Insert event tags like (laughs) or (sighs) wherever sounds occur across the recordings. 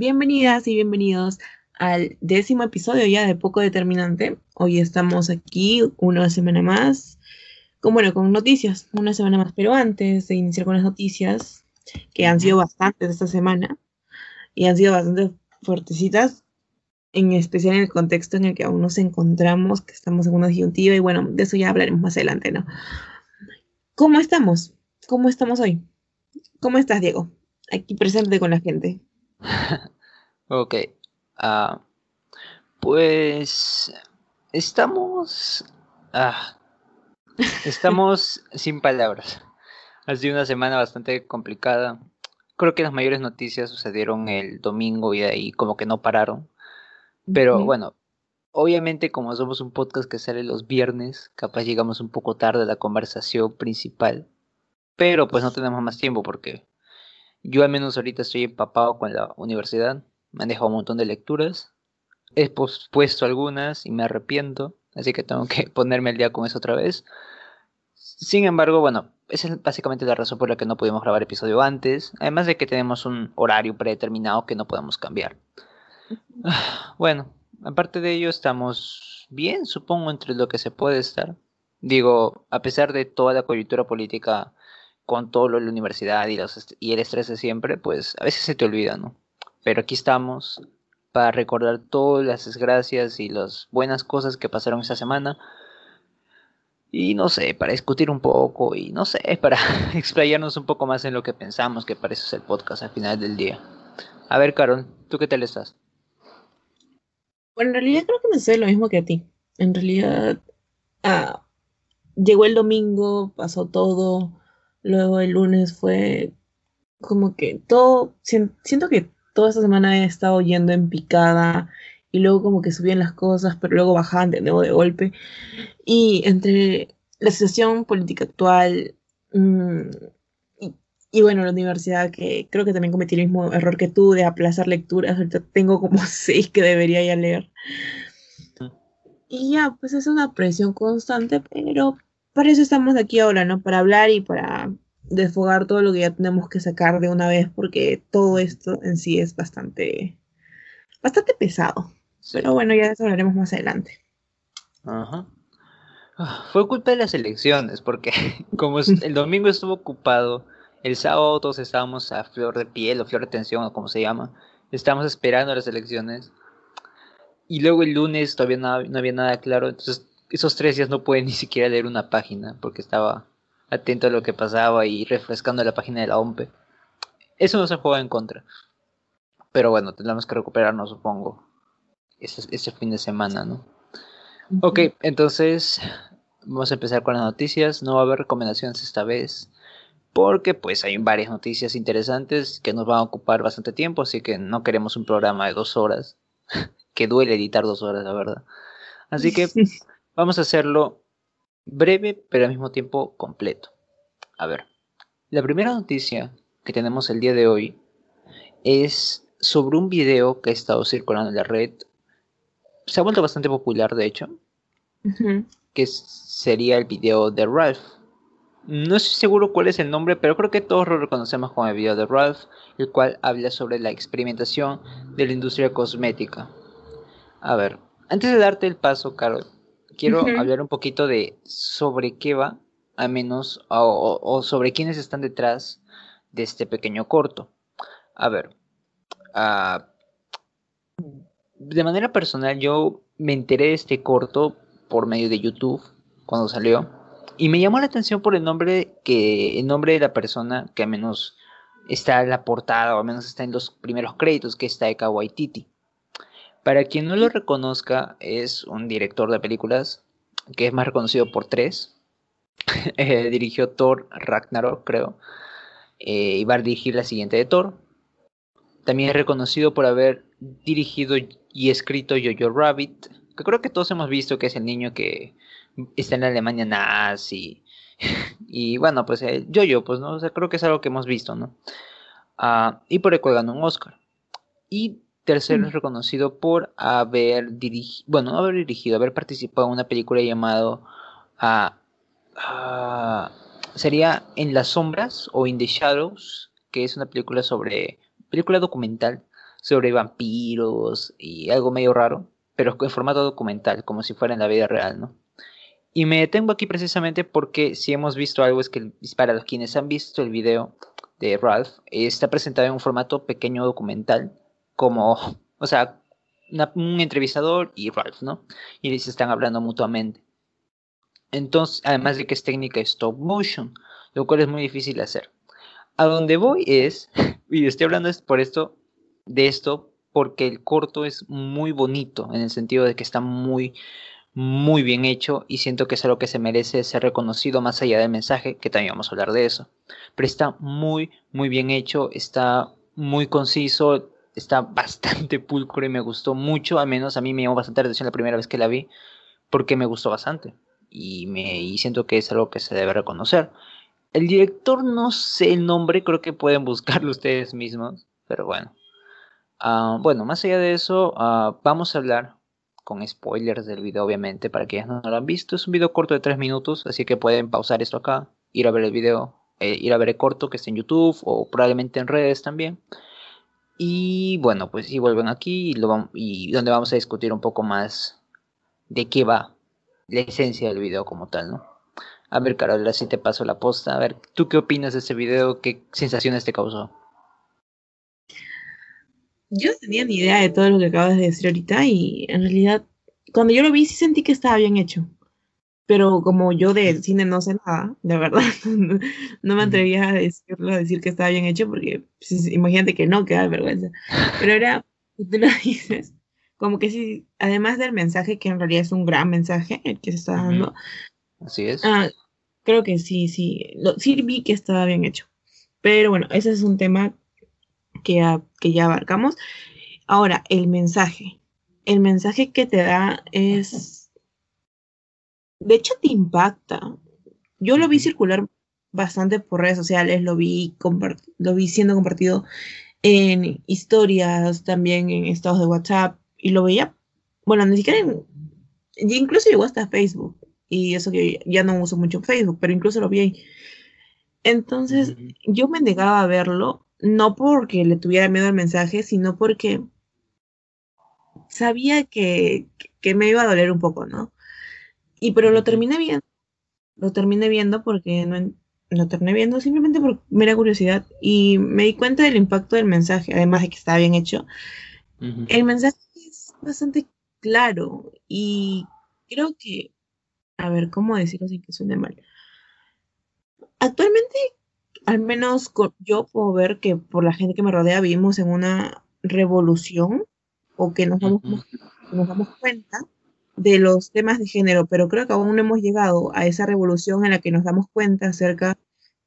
Bienvenidas y bienvenidos al décimo episodio ya de Poco Determinante. Hoy estamos aquí una semana más, con, bueno, con noticias, una semana más, pero antes de iniciar con las noticias, que han sido bastantes esta semana, y han sido bastante fuertecitas, en especial en el contexto en el que aún nos encontramos, que estamos en una disyuntiva, y bueno, de eso ya hablaremos más adelante, ¿no? ¿Cómo estamos? ¿Cómo estamos hoy? ¿Cómo estás, Diego? Aquí presente con la gente. (laughs) ok. Ah, pues estamos... Ah, (laughs) estamos sin palabras. Ha sido una semana bastante complicada. Creo que las mayores noticias sucedieron el domingo y de ahí como que no pararon. Pero bueno, obviamente como somos un podcast que sale los viernes, capaz llegamos un poco tarde a la conversación principal. Pero pues no tenemos más tiempo porque yo al menos ahorita estoy empapado con la universidad. Dejado un montón de lecturas. He pospuesto algunas y me arrepiento. Así que tengo que (laughs) ponerme al día con eso otra vez. Sin embargo, bueno, esa es básicamente la razón por la que no pudimos grabar episodio antes. Además de que tenemos un horario predeterminado que no podemos cambiar. (sighs) Bueno, aparte de ello, estamos bien, supongo, entre lo que se puede estar. Digo, a pesar de toda la coyuntura política con todo lo de la universidad y, los y el estrés de siempre, pues a veces se te olvida, ¿no? Pero aquí estamos para recordar todas las desgracias y las buenas cosas que pasaron esa semana. Y no sé, para discutir un poco y no sé, (laughs) para explayarnos un poco más en lo que pensamos que parece ser el podcast al final del día. A ver, Carol, ¿tú qué tal estás? Bueno, en realidad creo que me sé lo mismo que a ti. En realidad, ah, llegó el domingo, pasó todo, Luego el lunes fue como que todo, siento que toda esta semana he estado yendo en picada y luego como que subían las cosas, pero luego bajaban de nuevo de golpe. Y entre la situación política actual mm, y, bueno, la universidad, que creo que también cometí el mismo error que tú de aplazar lecturas, ahorita tengo como (laughs) seis que debería ya leer. Y ya, pues es una presión constante, pero para eso estamos aquí ahora, ¿no? Para hablar y para desfogar todo lo que ya tenemos que sacar de una vez, porque todo esto en sí es bastante, bastante pesado. Pero bueno, ya eso hablaremos más adelante. Ajá. Ah, fue culpa de las elecciones, porque (laughs) como el domingo estuvo ocupado, el sábado todos estábamos a flor de piel o flor de tensión o como se llama, estábamos esperando las elecciones. Y luego el lunes todavía no había nada claro, entonces esos tres días no pude ni siquiera leer una página porque estaba atento a lo que pasaba y refrescando la página de la OMPE. Eso no se juega en contra. Pero bueno, tendremos que recuperarnos, supongo, ese, ese fin de semana, ¿no? Ok, entonces vamos a empezar con las noticias. No va a haber recomendaciones esta vez. Porque pues hay varias noticias interesantes que nos van a ocupar bastante tiempo. Así que no queremos un programa de dos horas. (laughs) que duele editar dos horas, la verdad. Así que (laughs) Vamos a hacerlo breve, pero al mismo tiempo completo. A ver, la primera noticia que tenemos el día de hoy es sobre un video que ha estado circulando en la red. Se ha vuelto bastante popular, de hecho. Que sería el video de Ralph. No estoy seguro cuál es el nombre, pero creo que todos lo reconocemos como el video de Ralph, el cual habla sobre la experimentación de la industria cosmética. A ver, antes de darte el paso, Carol, quiero hablar un poquito de sobre qué va, al menos, o, sobre quiénes están detrás de este pequeño corto. A ver, ah, de manera personal yo me enteré de este corto por medio de YouTube cuando salió y me llamó la atención por el nombre que el nombre de la persona que al menos está en la portada o al menos está en los primeros créditos que está de Waititi. Para quien no lo reconozca, es un director de películas que es más reconocido por tres. (laughs) Eh, dirigió Thor Ragnarok, creo. Eh, y va a dirigir la siguiente de Thor. También es reconocido por haber dirigido y escrito Jojo Rabbit, que creo que todos hemos visto que es el niño que está en la Alemania nazi. (laughs) y bueno, pues Jojo, pues no, o sea, creo que es algo que hemos visto, ¿no? Ah, y por el cual ganó un Oscar. Y Tercero es reconocido por haber dirigido, bueno, no haber dirigido, haber participado en una película llamada uh, sería En las sombras o In the Shadows, que es una película sobre, película documental sobre vampiros y algo medio raro, pero en formato documental, como si fuera en la vida real, ¿no? Y me detengo aquí precisamente porque si hemos visto algo es que para los quienes han visto el video de Ralph, está presentado en un formato pequeño documental, como, o sea, un entrevistador y Ralph, ¿no? Y se están hablando mutuamente. Entonces, además de que es técnica stop motion, lo cual es muy difícil de hacer. A donde voy es, (laughs) y estoy hablando por esto, de esto, porque el corto es muy bonito, en el sentido de que está muy, muy bien hecho y siento que es algo que se merece ser reconocido más allá del mensaje, que también vamos a hablar de eso. Pero está muy, muy bien hecho, está muy conciso, está bastante pulcro y me gustó mucho, al menos a mí me llamó bastante la atención la primera vez que la vi, porque me gustó bastante y, me, siento que es algo que se debe reconocer. El director no sé el nombre, creo que pueden buscarlo (laughs) ustedes mismos, pero bueno. Ah, bueno, más allá de eso, ah, vamos a hablar con spoilers del video, obviamente, para quienes no lo han visto. Es un video corto de 3 minutos, así que pueden pausar esto acá, ir a ver el video, eh, ir a ver el corto que está en YouTube o probablemente en redes también. Y bueno, pues si vuelven aquí y, lo y donde vamos a discutir un poco más de qué va la esencia del video como tal, ¿no? A ver, Carol, así te paso la posta. A ver, ¿tú qué opinas de ese video? ¿Qué sensaciones te causó? Yo no tenía ni idea de todo lo que acabas de decir ahorita y en realidad cuando yo lo vi sí sentí que estaba bien hecho. Pero como yo de cine no sé nada, de verdad, (laughs) no me atrevía a decirlo, a decir que estaba bien hecho porque pues, imagínate que no, que da vergüenza. (laughs) Pero era, tú lo (laughs) dices, como que sí, además del mensaje, que en realidad es un gran mensaje el que se está dando. Así es. Ah, creo que sí, sí, lo, sí vi que estaba bien hecho. Pero bueno, ese es un tema que ya, que ya abarcamos. Ahora, el mensaje. El mensaje que te da es... De hecho, te impacta. Yo lo vi circular bastante por redes sociales, lo vi, lo vi siendo compartido en historias, también en estados de WhatsApp, y lo veía, bueno, ni siquiera en, incluso llegó hasta Facebook, y eso que ya no uso mucho Facebook, pero incluso lo vi ahí. Entonces, yo me negaba a verlo, no porque le tuviera miedo al mensaje, sino porque sabía que, que me iba a doler un poco, ¿no? Y pero lo terminé viendo, lo terminé viendo porque no, lo terminé viendo simplemente por mera curiosidad y me di cuenta del impacto del mensaje, además de que estaba bien hecho. El mensaje bastante claro y creo que, a ver, ¿cómo decirlo sin que suene mal? Actualmente, al menos yo puedo ver que por la gente que me rodea vivimos en una revolución o que nos damos, nos damos cuenta de los temas de género, pero creo que aún no hemos llegado a esa revolución en la que nos damos cuenta acerca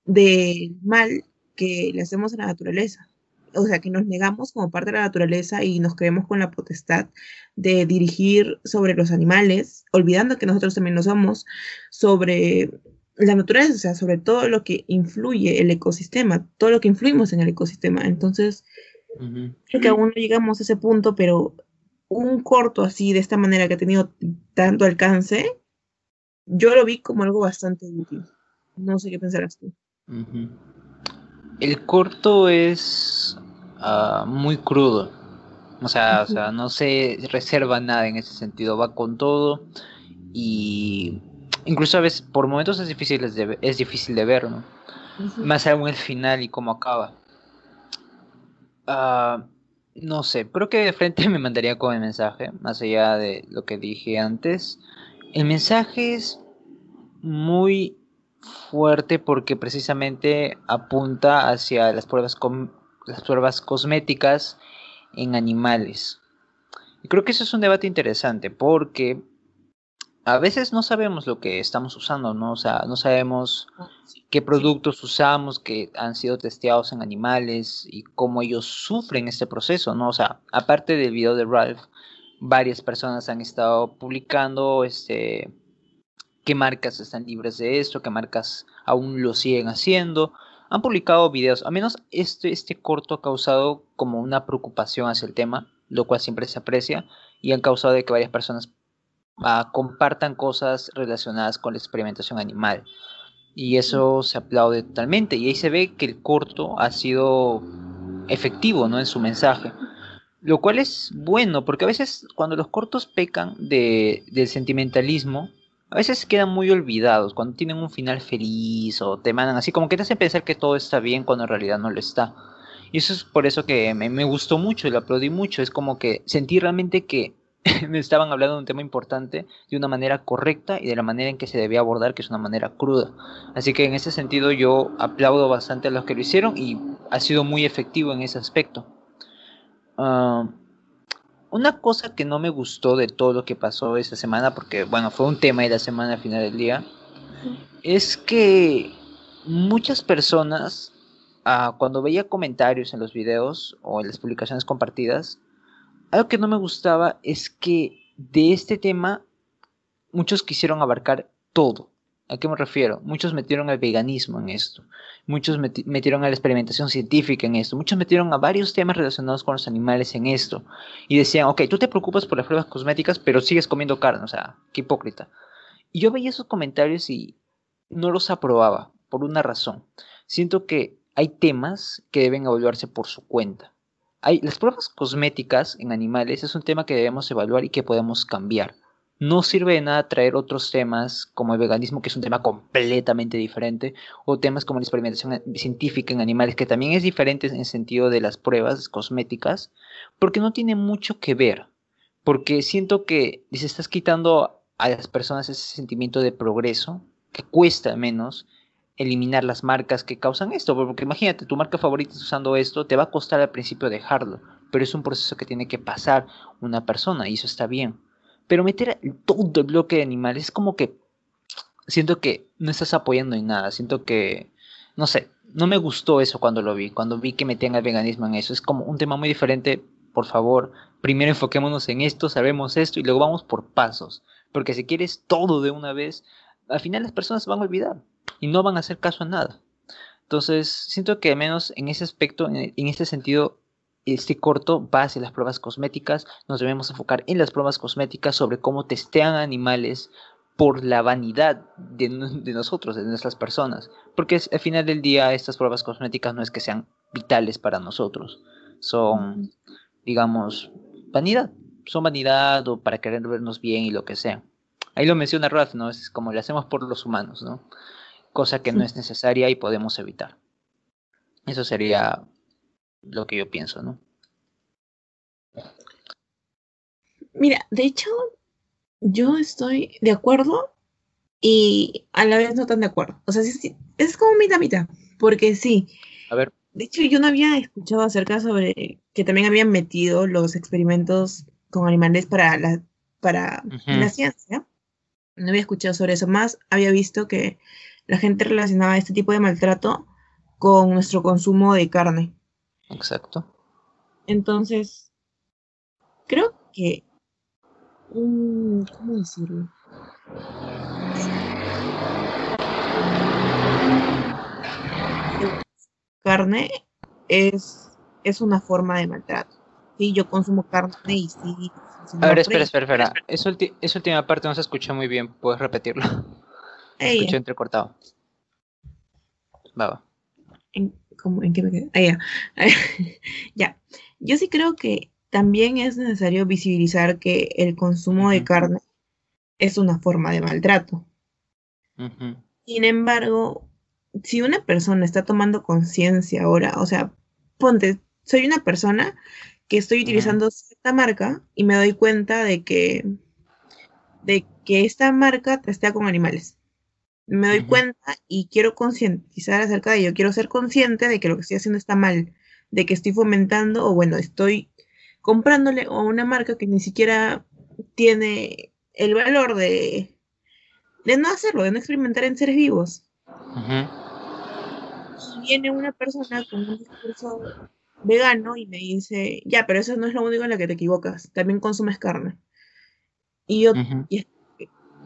del mal que le hacemos a la naturaleza o sea, que nos negamos como parte de la naturaleza y nos creemos con la potestad de dirigir sobre los animales, olvidando que nosotros también lo somos, sobre la naturaleza, o sea, sobre todo lo que influye el ecosistema, todo lo que influimos en el ecosistema. Entonces, creo que aún no llegamos a ese punto, pero un corto así, de esta manera, que ha tenido tanto alcance, yo lo vi como algo bastante útil. No sé qué pensarás tú. El corto es Ah, muy crudo. O sea, o sea, no se reserva nada en ese sentido, va con todo y incluso a veces por momentos es difícil de, es difícil de ver, ¿no? Más aún el final y cómo acaba. No sé, creo que de frente (laughs) me mandaría con el mensaje, más allá de lo que dije antes. El mensaje es muy fuerte porque precisamente apunta hacia las pruebas las pruebas cosméticas en animales. Y creo que eso es un debate interesante porque a veces no sabemos lo que estamos usando, ¿no? O sea, no sabemos ah, qué productos usamos que han sido testeados en animales y cómo ellos sufren este proceso, ¿no? O sea, aparte del video de Ralph, varias personas han estado publicando este qué marcas están libres de esto, qué marcas aún lo siguen haciendo han publicado videos, al menos este, este corto ha causado como una preocupación hacia el tema, lo cual siempre se aprecia, y han causado de que varias personas ah, compartan cosas relacionadas con la experimentación animal. Y eso se aplaude totalmente, y ahí se ve que el corto ha sido efectivo ¿no? en su mensaje. Lo cual es bueno, porque a veces cuando los cortos pecan de, del sentimentalismo, a veces quedan muy olvidados, cuando tienen un final feliz o te mandan así, como que te hacen pensar que todo está bien cuando en realidad no lo está. Y eso es por eso que me, me gustó mucho y lo aplaudí mucho. Es como que sentí realmente que (laughs) me estaban hablando de un tema importante de una manera correcta y de la manera en que se debía abordar, que es una manera cruda. Así que en ese sentido yo aplaudo bastante a los que lo hicieron y ha sido muy efectivo en ese aspecto. Ah, una cosa que no me gustó de todo lo que pasó esta semana, porque bueno, fue un tema de la semana al final del día, es que muchas personas, ah, cuando veía comentarios en los videos o en las publicaciones compartidas, algo que no me gustaba es que de este tema muchos quisieron abarcar todo. ¿A qué me refiero? Muchos metieron el veganismo en esto, muchos metieron a la experimentación científica en esto, muchos metieron a varios temas relacionados con los animales en esto. Y decían, ok, tú te preocupas por las pruebas cosméticas, pero sigues comiendo carne, o sea, qué hipócrita. Y yo veía esos comentarios y no los aprobaba, por una razón. Siento que hay temas que deben evaluarse por su cuenta las pruebas cosméticas en animales es un tema que debemos evaluar y que podemos cambiar. No sirve de nada traer otros temas como el veganismo, que es un tema completamente diferente, o temas como la experimentación científica en animales, que también es diferente en el sentido de las pruebas cosméticas, porque no tiene mucho que ver. Porque siento que les estás quitando a las personas ese sentimiento de progreso, que cuesta menos, eliminar las marcas que causan esto, porque imagínate, tu marca favorita está usando esto, te va a costar al principio dejarlo, pero es un proceso que tiene que pasar una persona y eso está bien. Pero meter todo el bloque de animales es como que siento que no estás apoyando en nada, siento que, no sé, no me gustó eso cuando lo vi, cuando vi que metían el veganismo en eso, es como un tema muy diferente, por favor, primero enfoquémonos en esto, sabemos esto y luego vamos por pasos, porque si quieres todo de una vez, al final las personas se van a olvidar y no van a hacer caso a nada. Entonces, siento que al menos en ese aspecto, en, este sentido, este corto va hacia las pruebas cosméticas. Nos debemos enfocar en las pruebas cosméticas sobre cómo testean animales por la vanidad de, (laughs) nosotros, de nuestras personas. Porque al final del día estas pruebas cosméticas no es que sean vitales para nosotros. Son, digamos, vanidad. Son vanidad o para querer vernos bien y lo que sea. Ahí lo menciona Ralph, ¿no? Es como lo hacemos por los humanos, ¿no? Cosa que no es necesaria y podemos evitar. Eso sería lo que yo pienso, ¿no? Mira, de hecho, yo estoy de acuerdo y a la vez no tan de acuerdo. O sea, es como mitad mitad, porque sí. A ver. De hecho, yo no había escuchado acerca sobre que también habían metido los experimentos con animales para la, para la ciencia no había escuchado sobre eso, más había visto que la gente relacionaba este tipo de maltrato con nuestro consumo de carne. Exacto. Entonces, creo que... ¿Cómo decirlo? Carne es, es una forma de maltrato. Sí, yo consumo carne y sí, a ver, espera, espera, espera. Esa, última parte no se escucha muy bien. ¿Puedes repetirlo? Escucha entrecortado. Va, ¿En, ¿En, qué me quedé? Ah, ya. (laughs) ya. Yo sí creo que también es necesario visibilizar que el consumo de carne es una forma de maltrato. Sin embargo, si una persona está tomando conciencia ahora, o sea, ponte, soy una persona que estoy utilizando cierta marca y me doy cuenta de que, de que esta marca testea con animales. Me doy cuenta y quiero concientizar acerca de ello. Quiero ser consciente de que lo que estoy haciendo está mal, de que estoy fomentando o bueno, estoy comprándole a una marca que ni siquiera tiene el valor de, de no hacerlo, de no experimentar en seres vivos. Y viene una persona con un discurso vegano y me dice, ya, pero eso no es lo único en lo que te equivocas, también consumes carne. Y yo,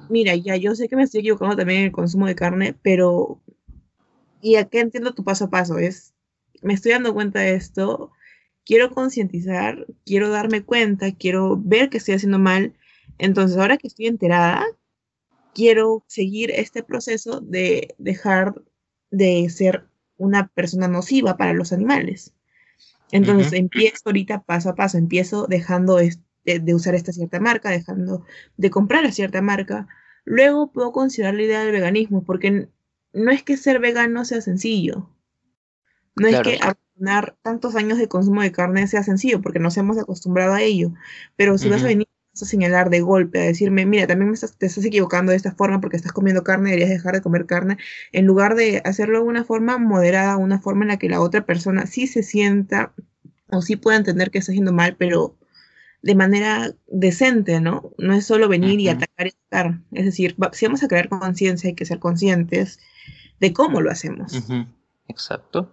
mira, ya yo sé que me estoy equivocando también en el consumo de carne, pero, y acá entiendo tu paso a paso, es, me estoy dando cuenta de esto, quiero concientizar, quiero darme cuenta, quiero ver que estoy haciendo mal, entonces ahora que estoy enterada, quiero seguir este proceso de dejar de ser una persona nociva para los animales. Entonces empiezo ahorita paso a paso, empiezo dejando de, usar esta cierta marca, dejando de comprar a cierta marca. Luego puedo considerar la idea del veganismo, porque no es que ser vegano sea sencillo. No es que abandonar tantos años de consumo de carne sea sencillo, porque nos hemos acostumbrado a ello. Pero si vas a venir a señalar de golpe, a decirme, mira, también te estás equivocando de esta forma porque estás comiendo carne, deberías dejar de comer carne, en lugar de hacerlo de una forma moderada, una forma en la que la otra persona sí se sienta o sí pueda entender que está haciendo mal, pero de manera decente, ¿no? No es solo venir y atacar y atacar. Es decir, si vamos a crear conciencia, hay que ser conscientes de cómo lo hacemos. Exacto.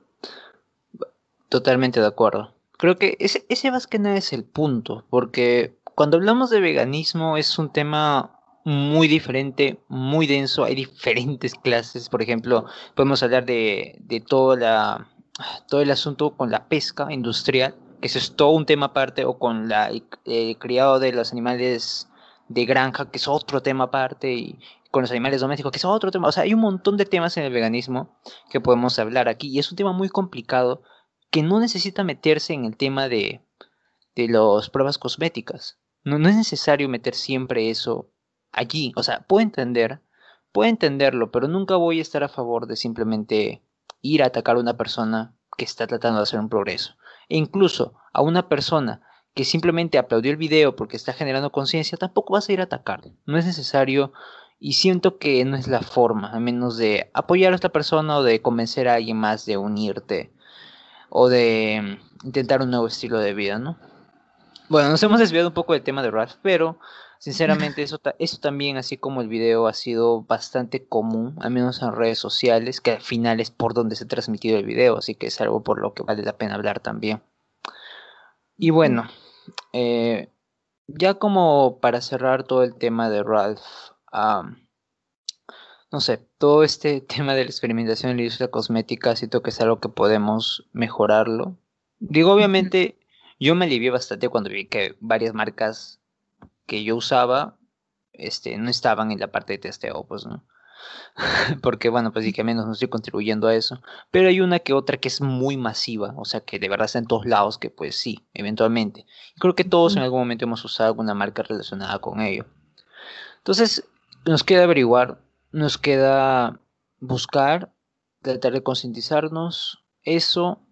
Totalmente de acuerdo. Creo que ese, ese más que nada es el punto, porque cuando hablamos de veganismo es un tema muy diferente, muy denso, hay diferentes clases, por ejemplo, podemos hablar de, de toda la, todo el asunto con la pesca industrial, que eso es todo un tema aparte, o con la, el eh, criado de los animales de granja, que es otro tema aparte, y con los animales domésticos, que es otro tema. O sea, hay un montón de temas en el veganismo que podemos hablar aquí, y es un tema muy complicado que no necesita meterse en el tema de, de las pruebas cosméticas. No, es necesario meter siempre eso allí. O sea, puedo entender, puedo entenderlo, pero nunca voy a estar a favor de simplemente ir a atacar a una persona que está tratando de hacer un progreso. E incluso a una persona que simplemente aplaudió el video porque está generando conciencia, tampoco vas a ir a atacarle. No es necesario y siento que no es la forma, a menos de apoyar a esta persona o de convencer a alguien más de unirte o de intentar un nuevo estilo de vida, ¿no? Bueno, nos hemos desviado un poco del tema de Ralph, pero sinceramente eso, eso también, así como el video, ha sido bastante común, al menos en redes sociales, que al final es por donde se ha transmitido el video, así que es algo por lo que vale la pena hablar también. Y bueno, eh, ya como para cerrar todo el tema de Ralph, no sé, todo este (laughs) tema de la experimentación en la industria cosmética, siento que es algo que podemos mejorarlo. Digo, obviamente, yo me alivié bastante cuando vi que varias marcas que yo usaba este, no estaban en la parte de testeo, pues, ¿no? (laughs) Porque, bueno, pues sí que menos no estoy contribuyendo a eso. Pero hay una que otra que es muy masiva, o sea, que de verdad está en todos lados, que pues sí, eventualmente. Creo que todos en algún momento hemos usado alguna marca relacionada con ello. Entonces, nos queda averiguar, nos queda buscar, tratar de concientizarnos. Eso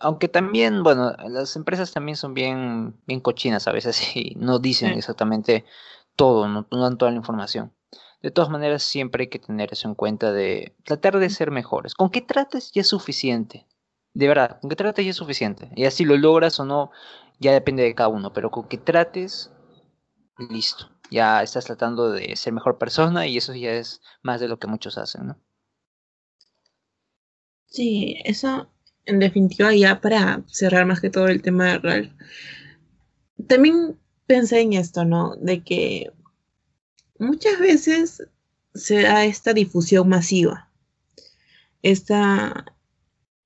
aunque también, bueno, las empresas también son bien, bien cochinas a veces (laughs) y no dicen exactamente todo, no, dan toda la información. De todas maneras, siempre hay que tener eso en cuenta de tratar de ser mejores. Con que trates ya es suficiente. De verdad, con que trates ya es suficiente. Y así lo logras o no, ya depende de cada uno. Pero con que trates, listo. Ya estás tratando de ser mejor persona y eso ya es más de lo que muchos hacen, ¿no? Sí, eso en definitiva, ya para cerrar más que todo el tema de Ralph, también pensé en esto, ¿no? De que muchas veces se da esta difusión masiva. Esta,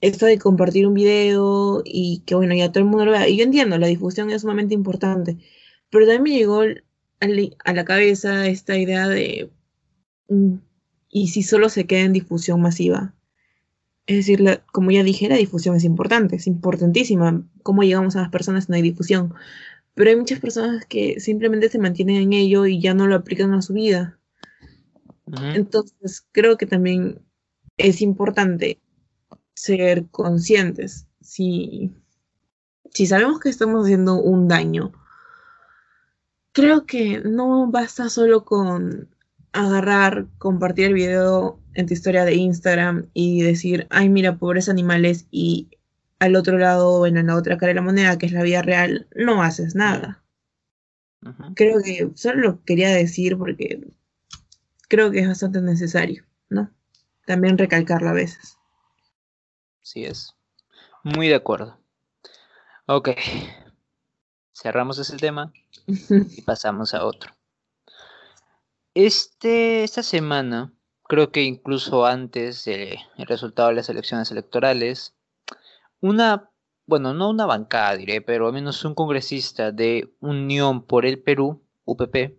esto de compartir un video y que, bueno, ya todo el mundo lo vea. Y yo entiendo, la difusión es sumamente importante. Pero también me llegó a la cabeza esta idea de, mm, ¿y si solo se queda en difusión masiva? Es decir, como ya dije, la difusión es importante, es importantísima. Cómo llegamos a las personas no hay difusión. Pero hay muchas personas que simplemente se mantienen en ello y ya no lo aplican a su vida. Entonces, creo que también es importante ser conscientes. Si, si sabemos que estamos haciendo un daño, creo que no basta solo con agarrar, compartir el video en tu historia de Instagram y decir, ay, mira, pobres animales, y al otro lado, bueno, en la otra cara de la moneda, que es la vida real, no haces nada. Creo que solo lo quería decir porque creo que es bastante necesario, ¿no? También recalcarlo a veces. Sí es. Muy de acuerdo. Ok. Cerramos ese tema y pasamos a otro. Este, esta semana, creo que incluso antes del resultado de las elecciones electorales, una, bueno, no una bancada diré, pero al menos un congresista de Unión por el Perú, UPP,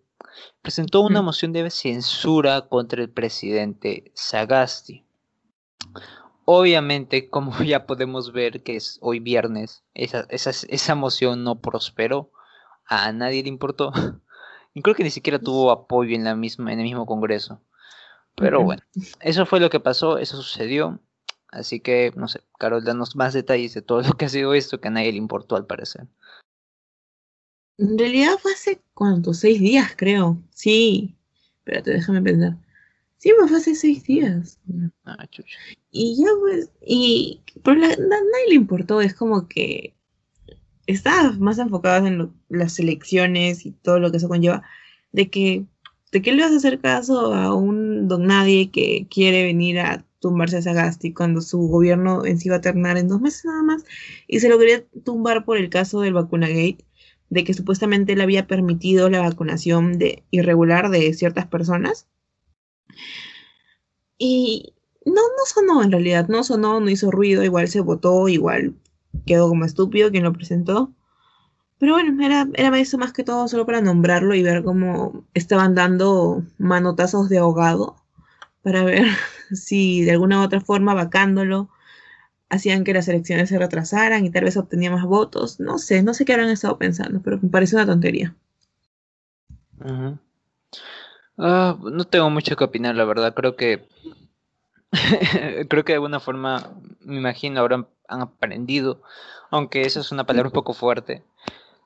presentó una moción de censura contra el presidente Sagasti. obviamente, como (laughs) ya podemos ver que es hoy viernes, esa, esa, esa moción no prosperó, a nadie le importó. (laughs) Y creo que ni siquiera tuvo apoyo en, la misma, en el mismo Congreso. Pero bueno, eso fue lo que pasó, eso sucedió. Así que, no sé, Carol, danos más detalles de todo lo que ha sido esto que a nadie le importó al parecer. En realidad fue hace cuánto, seis días creo. Sí, espérate, déjame pensar. Sí, fue hace seis días. Ah, chucha. Y ya pues, y pero la, nadie le importó, es como que está más enfocada en las elecciones y todo lo que eso conlleva, de que, ¿de qué le vas a hacer caso a un don nadie que quiere venir a tumbarse a Sagasti cuando su gobierno en sí va a terminar en dos meses nada más? Y se lo quería tumbar por el caso del vacunagate, de que supuestamente le había permitido la vacunación de, irregular de ciertas personas. Y no, no sonó en realidad, no sonó, no hizo ruido, igual se votó, igual quedó como estúpido quien lo presentó. Pero bueno, era, era eso más que todo solo para nombrarlo y ver cómo estaban dando manotazos de ahogado para ver (laughs) si de alguna u otra forma vacándolo hacían que las elecciones se retrasaran y tal vez obtenía más votos. No sé, no sé qué habrán estado pensando, pero me parece una tontería. Ah, no tengo mucho que opinar, la verdad. Creo que (laughs) creo que de alguna forma, me imagino, habrán han aprendido, aunque esa es una palabra un poco fuerte.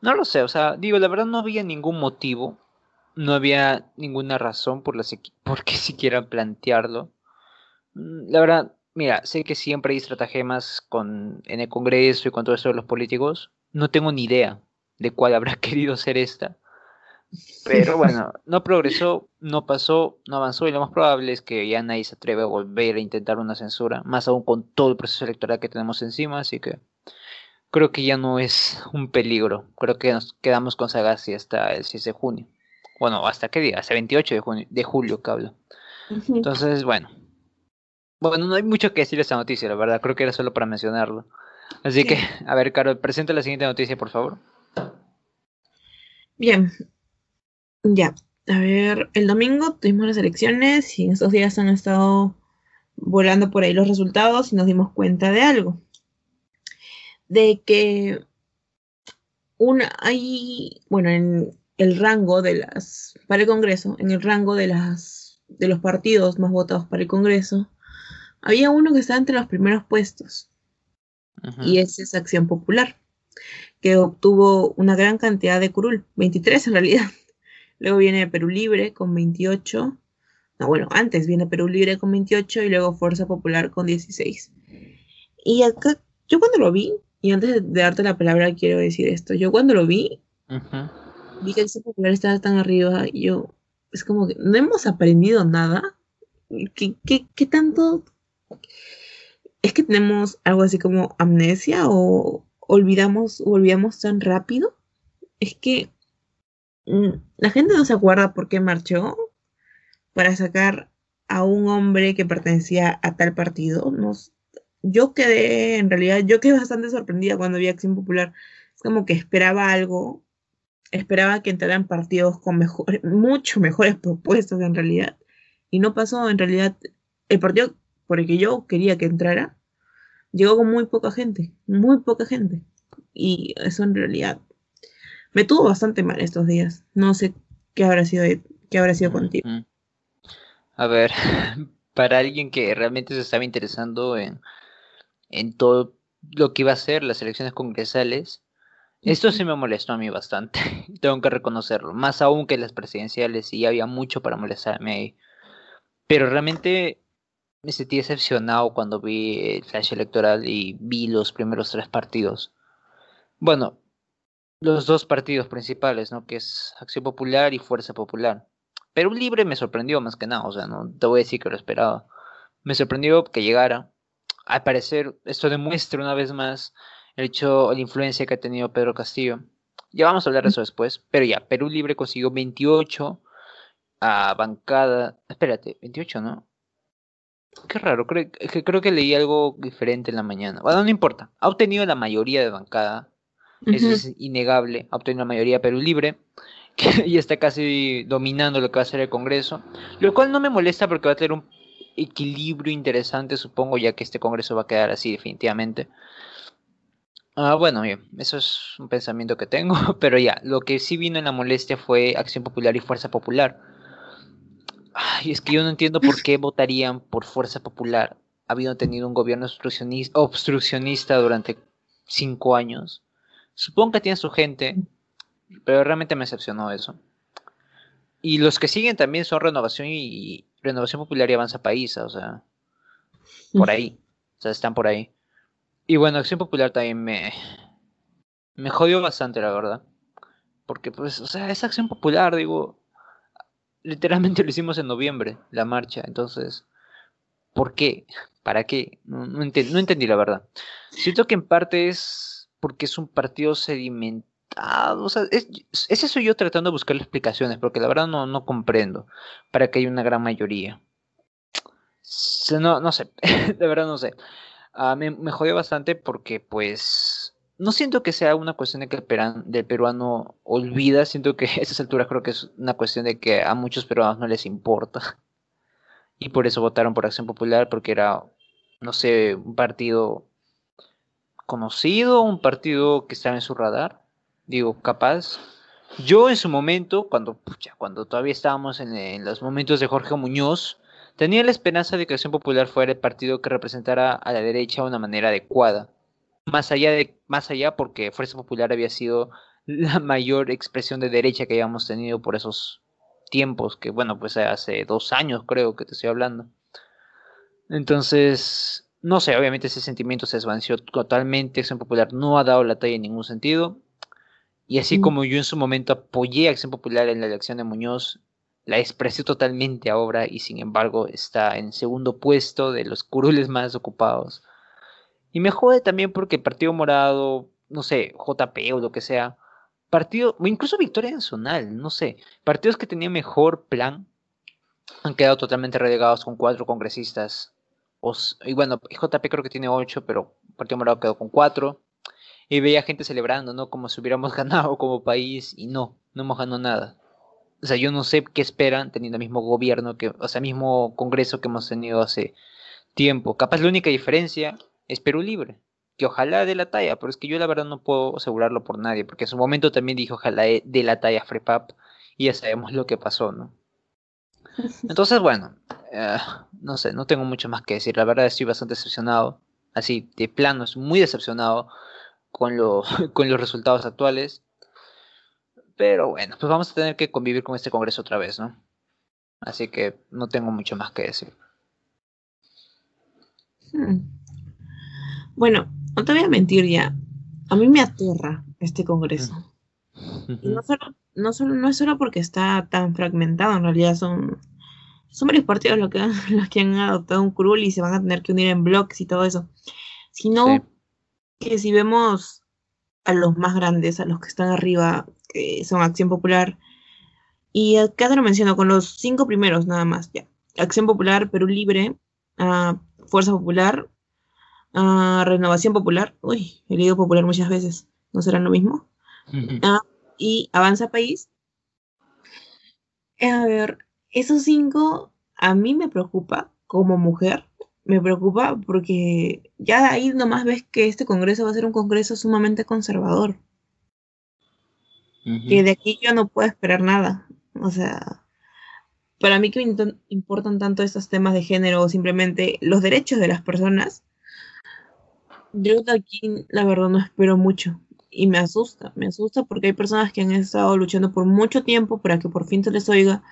No lo sé, o sea, digo, la verdad no había ningún motivo, no había ninguna razón por, la por qué (laughs) siquiera plantearlo. Mm, la verdad, mira, sé que siempre hay estratagemas con, en el Congreso y con todo eso de los políticos. No tengo ni idea de cuál (laughs) habrá querido ser esta. Pero bueno, no progresó, no pasó, no avanzó y lo más probable es que ya nadie se atreve a volver a intentar una censura, más aún con todo el proceso electoral que tenemos encima, así que creo que ya no es un peligro. Creo que nos quedamos con Sagasti hasta el 6 de junio. Bueno, ¿hasta qué día? Hasta el 28 de, junio, de julio que hablo. Entonces, bueno. Bueno, no hay mucho que decir de esta noticia, la verdad. Creo que era solo para mencionarlo. Así que, a ver, Carol, presenta la siguiente noticia, por favor. Bien, ya, a ver, el domingo tuvimos las elecciones y en estos días han estado volando por ahí los resultados y nos dimos cuenta de algo. De que una hay, bueno, en el rango de las para el Congreso, en el rango de las de los partidos más votados para el Congreso, había uno que estaba entre los primeros puestos. Y ese es Acción Popular, que obtuvo una gran cantidad de curul, 23 en realidad. Luego viene Perú Libre con 28. No, bueno, antes viene Perú Libre con 28 y luego Fuerza Popular con 16. Y acá, yo cuando lo vi, y antes de darte la palabra quiero decir esto, yo cuando lo vi, vi que el Fuerza Popular estaba tan arriba, y yo, es como que no hemos aprendido nada. ¿Qué, qué, qué tanto? ¿Es que tenemos algo así como amnesia o olvidamos, olvidamos tan rápido? Es que la gente no se acuerda por qué marchó para sacar a un hombre que pertenecía a tal partido. Nos, yo quedé, en realidad, yo quedé bastante sorprendida cuando vi Acción Popular. Es como que esperaba algo, esperaba que entraran partidos con mejor, mucho mejores propuestas en realidad. Y no pasó, en realidad, el partido por el que yo quería que entrara, llegó con muy poca gente, muy poca gente. Y eso en realidad me tuvo bastante mal estos días. No sé qué habrá sido, qué habrá sido contigo. A ver, (laughs) para alguien que realmente se estaba interesando en, en todo lo que iba a ser las elecciones congresales, esto sí me molestó a mí bastante, (laughs) tengo que reconocerlo, más aún que las presidenciales, y había mucho para molestarme ahí. Pero realmente me sentí decepcionado cuando vi el flash electoral y vi los primeros tres partidos. Bueno, los dos partidos principales, ¿no? Que es Acción Popular y Fuerza Popular. Perú Libre me sorprendió más que nada, o sea, no te voy a decir que lo esperaba. Me sorprendió que llegara. Al parecer, esto demuestra una vez más el hecho, la influencia que ha tenido Pedro Castillo. Ya vamos a hablar de eso después, pero ya, Perú Libre consiguió 28 a bancada. Espérate, 28, ¿no? Qué raro, creo, creo que leí algo diferente en la mañana. Bueno, no importa. Ha obtenido la mayoría de bancada eso es innegable. Ha obtenido la mayoría Perú Libre (laughs) y está casi dominando lo que va a ser el Congreso. Lo cual no me molesta porque va a tener un equilibrio interesante, supongo, ya que este Congreso va a quedar así definitivamente. Ah, bueno, eso es un pensamiento que tengo, (laughs) pero ya, lo que sí vino en la molestia fue Acción Popular y Fuerza Popular. Ay, es que yo no entiendo por qué votarían por Fuerza Popular, habiendo tenido un gobierno obstruccionista, obstruccionista durante cinco años. Supongo que tiene su gente, pero realmente me decepcionó eso. Y los que siguen también son Renovación y Renovación Popular y Avanza País, o sea, por ahí, o sea, están por ahí. Y bueno, Acción Popular también me, me jodió bastante, la verdad. Porque, pues, o sea, esa Acción Popular, digo, literalmente (laughs) lo hicimos en noviembre, la marcha. Entonces, ¿por qué? ¿Para qué? No, no, entendí, la verdad. Siento que en parte es porque es un partido sedimentado. O sea, es, eso yo tratando de buscar explicaciones, porque la verdad no, no comprendo para que haya una gran mayoría. No, no sé, (laughs) de verdad no sé. Ah, me, me jodió bastante porque pues no siento que sea una cuestión de que el, peruano olvida, siento que (laughs) a esas alturas creo que es una cuestión de que a muchos peruanos no les importa. Y por eso votaron por Acción Popular, porque era, no sé, un partido conocido, un partido que estaba en su radar. Digo, capaz. Yo en su momento, cuando, cuando todavía estábamos en, los momentos de Jorge Muñoz, Tenía la esperanza de que Acción Popular fuera el partido que representara a la derecha de una manera adecuada. Más allá de, más allá porque Fuerza Popular había sido la (laughs) mayor expresión de derecha que habíamos tenido por esos tiempos, que bueno, pues hace dos años creo que te estoy hablando. Entonces, no sé, obviamente ese sentimiento se desvaneció totalmente, Acción Popular no ha dado la talla en ningún sentido. Y así mm. como yo en su momento apoyé a Acción Popular en la elección de Muñoz, la expresó totalmente a obra y sin embargo está en segundo puesto de los curules más ocupados. Y me jode también porque el Partido Morado, no sé, JP o lo que sea, partido, o incluso Victoria Nacional, no sé, partidos que tenían mejor plan han quedado totalmente relegados con cuatro congresistas. Y bueno, JP creo que tiene ocho, pero Partido Morado quedó con cuatro. Y veía gente celebrando, ¿no? Como si hubiéramos (laughs) ganado como país y no, no hemos ganado nada. O sea, yo no sé qué esperan teniendo el mismo gobierno, que, o sea, mismo Congreso que hemos tenido hace tiempo. Capaz la única diferencia es Perú Libre, que ojalá de la talla, pero es que yo la verdad no puedo asegurarlo por nadie, porque en su momento también dije ojalá de la talla Frepap y ya sabemos lo que pasó, ¿no? (laughs) Entonces, bueno, eh, no sé, no tengo mucho más que decir. La verdad estoy bastante decepcionado, así de plano, estoy muy decepcionado con, lo, (laughs) con los resultados actuales. Pero bueno, pues vamos a tener que convivir con este Congreso otra vez, ¿no? Así que no tengo mucho más que decir. Hmm. Bueno, no te voy a mentir ya. A mí me aterra este Congreso. Y no solo, no solo, no es solo porque está tan fragmentado, en realidad son, son varios partidos los que, (laughs) los que han adoptado un curul y se van a tener que unir en bloques y todo eso. Sino que si vemos a los más grandes, a los que están arriba, son Acción Popular. Y acá te lo menciono con los cinco primeros nada más. Ya. Acción Popular, Perú Libre, uh, Fuerza Popular, uh, Renovación Popular. Uy, he leído Popular muchas veces. ¿No serán lo mismo? Uh, y Avanza País. A ver, esos cinco a mí me preocupa como mujer. Me preocupa porque ya ahí nomás ves que este Congreso va a ser un Congreso sumamente conservador que de aquí yo no puedo esperar nada. O sea, para mí que me importan tanto estos temas de género o simplemente los derechos de las personas, yo de aquí la verdad no espero mucho. Y me asusta, me asusta porque hay personas que han estado luchando por mucho tiempo para que por fin se les oiga.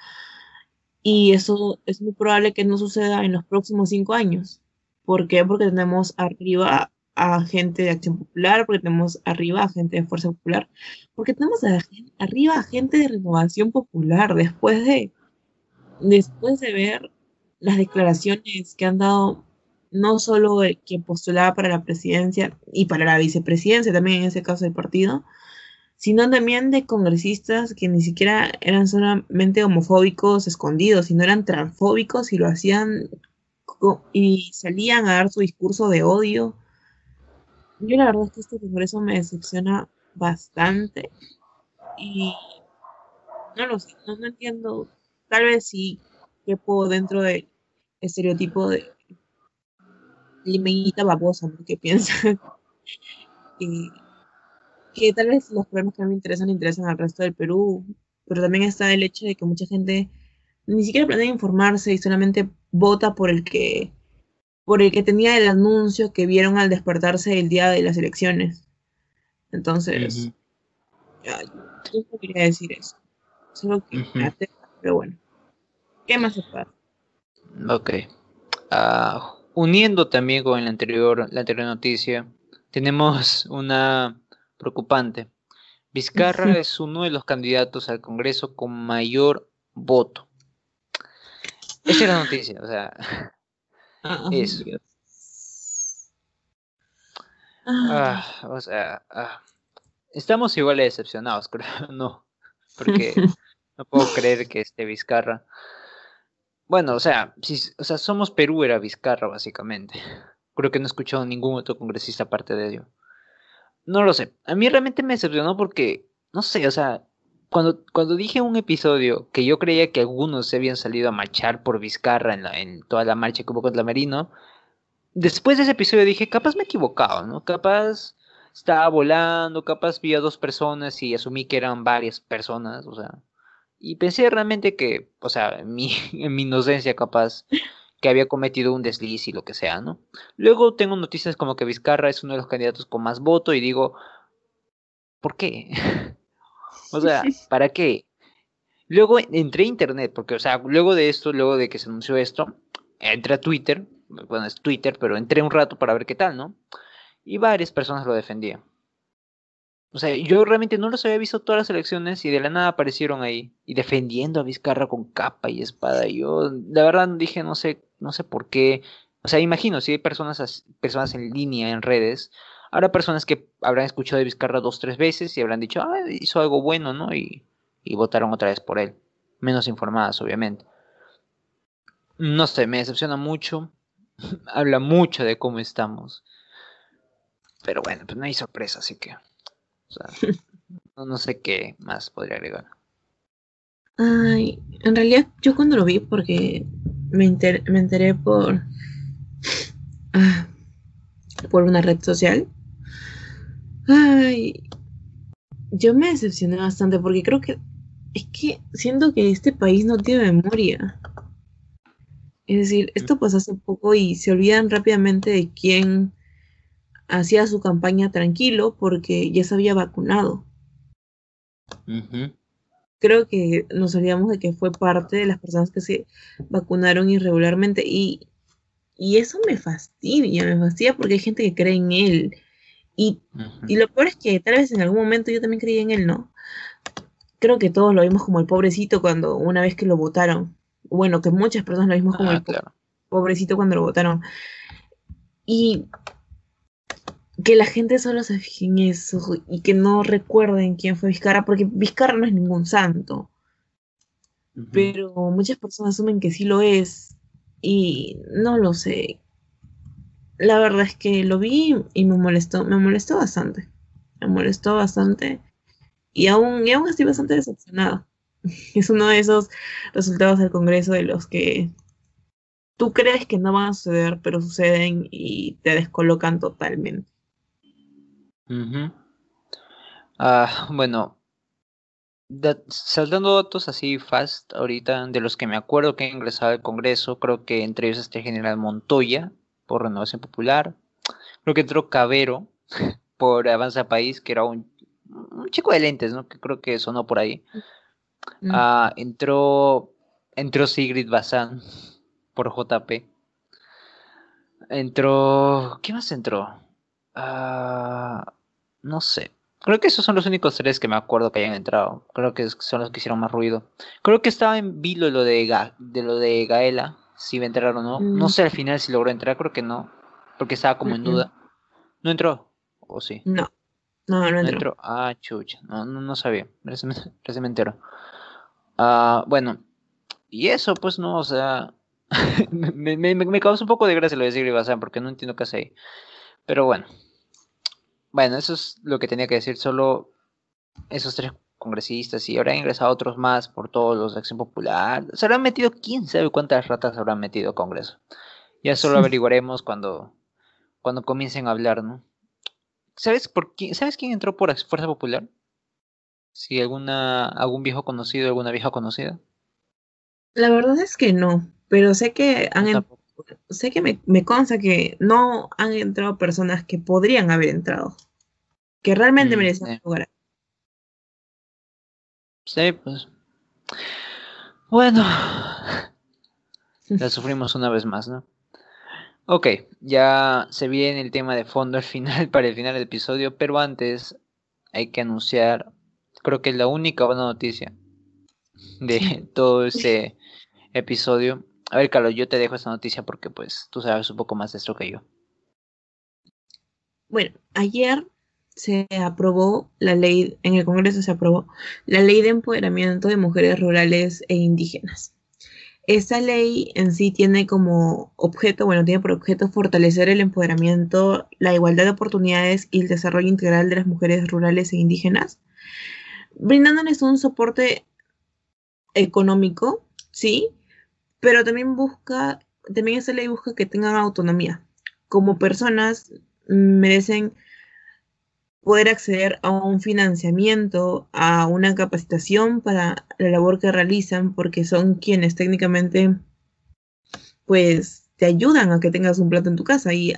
Y eso es muy probable que no suceda en los próximos cinco años. ¿Por qué? Porque tenemos arriba a gente de Acción Popular, porque tenemos arriba a gente de Fuerza Popular, porque tenemos arriba a gente de Renovación Popular, después de, después de ver las declaraciones que han dado no solo el quien postulaba para la presidencia y para la vicepresidencia, también en ese caso del partido, sino también de congresistas que ni siquiera eran solamente homofóbicos escondidos, sino eran transfóbicos y lo hacían y salían a dar su discurso de odio yo la verdad es que este congreso me decepciona bastante y no lo sé, no, entiendo, tal vez sí que puedo dentro de estereotipo de limeñita babosa, ¿no? que piensa (laughs) que, que tal vez los problemas que a mí me interesan interesan al resto del Perú, pero también está el hecho de que mucha gente ni siquiera planea informarse y solamente vota por el que por el que tenía el anuncio que vieron al despertarse el día de las elecciones. Entonces, yo no quería decir eso. Solo que pero bueno. ¿Qué más se puede Ok. Uh, uniendo también con el anterior, la anterior noticia, tenemos una preocupante. Vizcarra es uno de los candidatos al Congreso con mayor voto. Esa es la noticia, o sea, ah, (laughs) eso. Ah, o sea, ah, estamos igual de decepcionados, (laughs) creo, no, porque (laughs) no puedo creer que este Vizcarra bueno, o sea, si, o sea, somos Perú era Vizcarra, básicamente. Creo que no he escuchado ningún otro congresista aparte de ello. No lo sé. A mí realmente me decepcionó porque, no sé, o sea, cuando, cuando dije un episodio que yo creía que algunos se habían salido a marchar por Vizcarra en, toda la marcha que hubo contra Marino, después de ese episodio dije, capaz me he equivocado, ¿no? Capaz estaba volando, capaz vi a dos personas y asumí que eran varias personas, o sea, y pensé realmente que, o sea, en mi, (laughs) en mi inocencia capaz, que había cometido un desliz y lo que sea, ¿no? Luego tengo noticias como que Vizcarra es uno de los candidatos con más voto y digo, ¿por qué? (laughs) o sea, (laughs) ¿para qué? Luego entré a internet, porque, o sea, luego de esto, luego de que se anunció esto, entré a Twitter, bueno, es Twitter, pero entré un rato para ver qué tal, ¿no? Y varias personas lo defendían. O sea, yo realmente no los había visto todas las elecciones y de la nada aparecieron ahí y defendiendo a Vizcarra con capa y espada. Y yo, la verdad, dije, no sé, no sé por qué. O sea, imagino, si hay personas, personas en línea, en redes, habrá personas que habrán escuchado de Vizcarra dos, tres veces y habrán dicho, ah, hizo algo bueno, ¿no? Y, y votaron otra vez por él. Menos informadas, obviamente. No sé, me decepciona mucho. (laughs) Habla mucho de cómo estamos. Pero bueno, pues no hay sorpresa, así que no, sé qué más podría agregar. Ay, en realidad yo cuando lo vi, porque me, me enteré por, ah, por una red social, ay, yo me decepcioné bastante porque creo que es que siento que este país no tiene memoria. Es decir, esto pasó hace poco y se olvidan rápidamente de quién hacía su campaña tranquilo porque ya se había vacunado. Creo que nos olvidamos de que fue parte de las personas que se vacunaron irregularmente y, y eso me fastidia, me fastidia porque hay gente que cree en él. Y, y, lo peor es que tal vez en algún momento yo también creí en él, ¿no? Creo que todos lo vimos como el pobrecito cuando una vez que lo votaron. Bueno, que muchas personas lo vimos como ah, el pobrecito cuando lo votaron. Y que la gente solo se fije en eso y que no recuerden quién fue Vizcarra, porque Vizcarra no es ningún santo. Pero muchas personas asumen que sí lo es y no lo sé. La verdad es que lo vi y me molestó, me molestó bastante. Me molestó bastante y aún, y aún estoy bastante decepcionada. (laughs) Es uno de esos resultados del Congreso de los que tú crees que no van a suceder, pero suceden y te descolocan totalmente. Ah, bueno, saltando datos así fast ahorita, de los que me acuerdo que he ingresado al Congreso, creo que entre ellos está el general Montoya por Renovación Popular, creo que entró Cabero (laughs) por Avanza País, que era un, chico de lentes, ¿no? Que creo que sonó por ahí. Mm. Ah, entró, entró Sigrid Bazán por JP. Entró, ¿qué más entró? Ah, no sé. Creo que esos son los únicos tres que me acuerdo que hayan entrado. Creo que son los que hicieron más ruido. Creo que estaba en vilo lo de, de lo de Gaela, si iba a entrar o no. No mm. sé al final si logró entrar, creo que no. Porque estaba como en duda. ¿No entró? ¿O sí? No. No, no entró. Ah, chucha. No, no, no sabía. (laughs) Recién me, entero. Ah, bueno. Y eso, pues no, o sea. (laughs) me, me, me, causa un poco de gracia lo de Sigrid Bazán, porque no entiendo qué hace ahí. Pero bueno. Bueno, eso es lo que tenía que decir. Solo esos tres congresistas y habrán ingresado otros más por todos los de Acción Popular. Se habrán metido, quién sabe cuántas ratas habrán metido a Congreso. Ya solo (laughs) averiguaremos cuando, cuando comiencen a hablar, ¿no? ¿Sabes por quién, ¿Sabes quién entró por Fuerza Popular? Si alguna, algún viejo conocido, alguna vieja conocida. La verdad es que no, pero sé que han sé que me, me, consta que no han entrado personas que podrían haber entrado, que realmente mm, merecen lugar. Sí, pues. Bueno, (laughs) la sufrimos una vez más, ¿no? Ok, ya se viene el tema de fondo al final, (laughs) para el final del episodio, pero antes hay que anunciar, creo que es la única buena noticia de (laughs) todo este episodio. A ver, Carlos, yo te dejo esta noticia porque pues tú sabes un poco más de esto que yo. Bueno, ayer se aprobó la ley, en el Congreso se aprobó la ley de empoderamiento de mujeres rurales e indígenas. Esta ley en sí tiene como objeto, bueno, tiene por objeto fortalecer el empoderamiento, la igualdad de oportunidades y el desarrollo integral de las mujeres rurales e indígenas, brindándoles un soporte económico, sí, pero también busca, también esta ley busca que tengan autonomía. Como personas merecen poder acceder a un financiamiento, a una capacitación para la labor que realizan, porque son quienes técnicamente, pues, te ayudan a que tengas un plato en tu casa y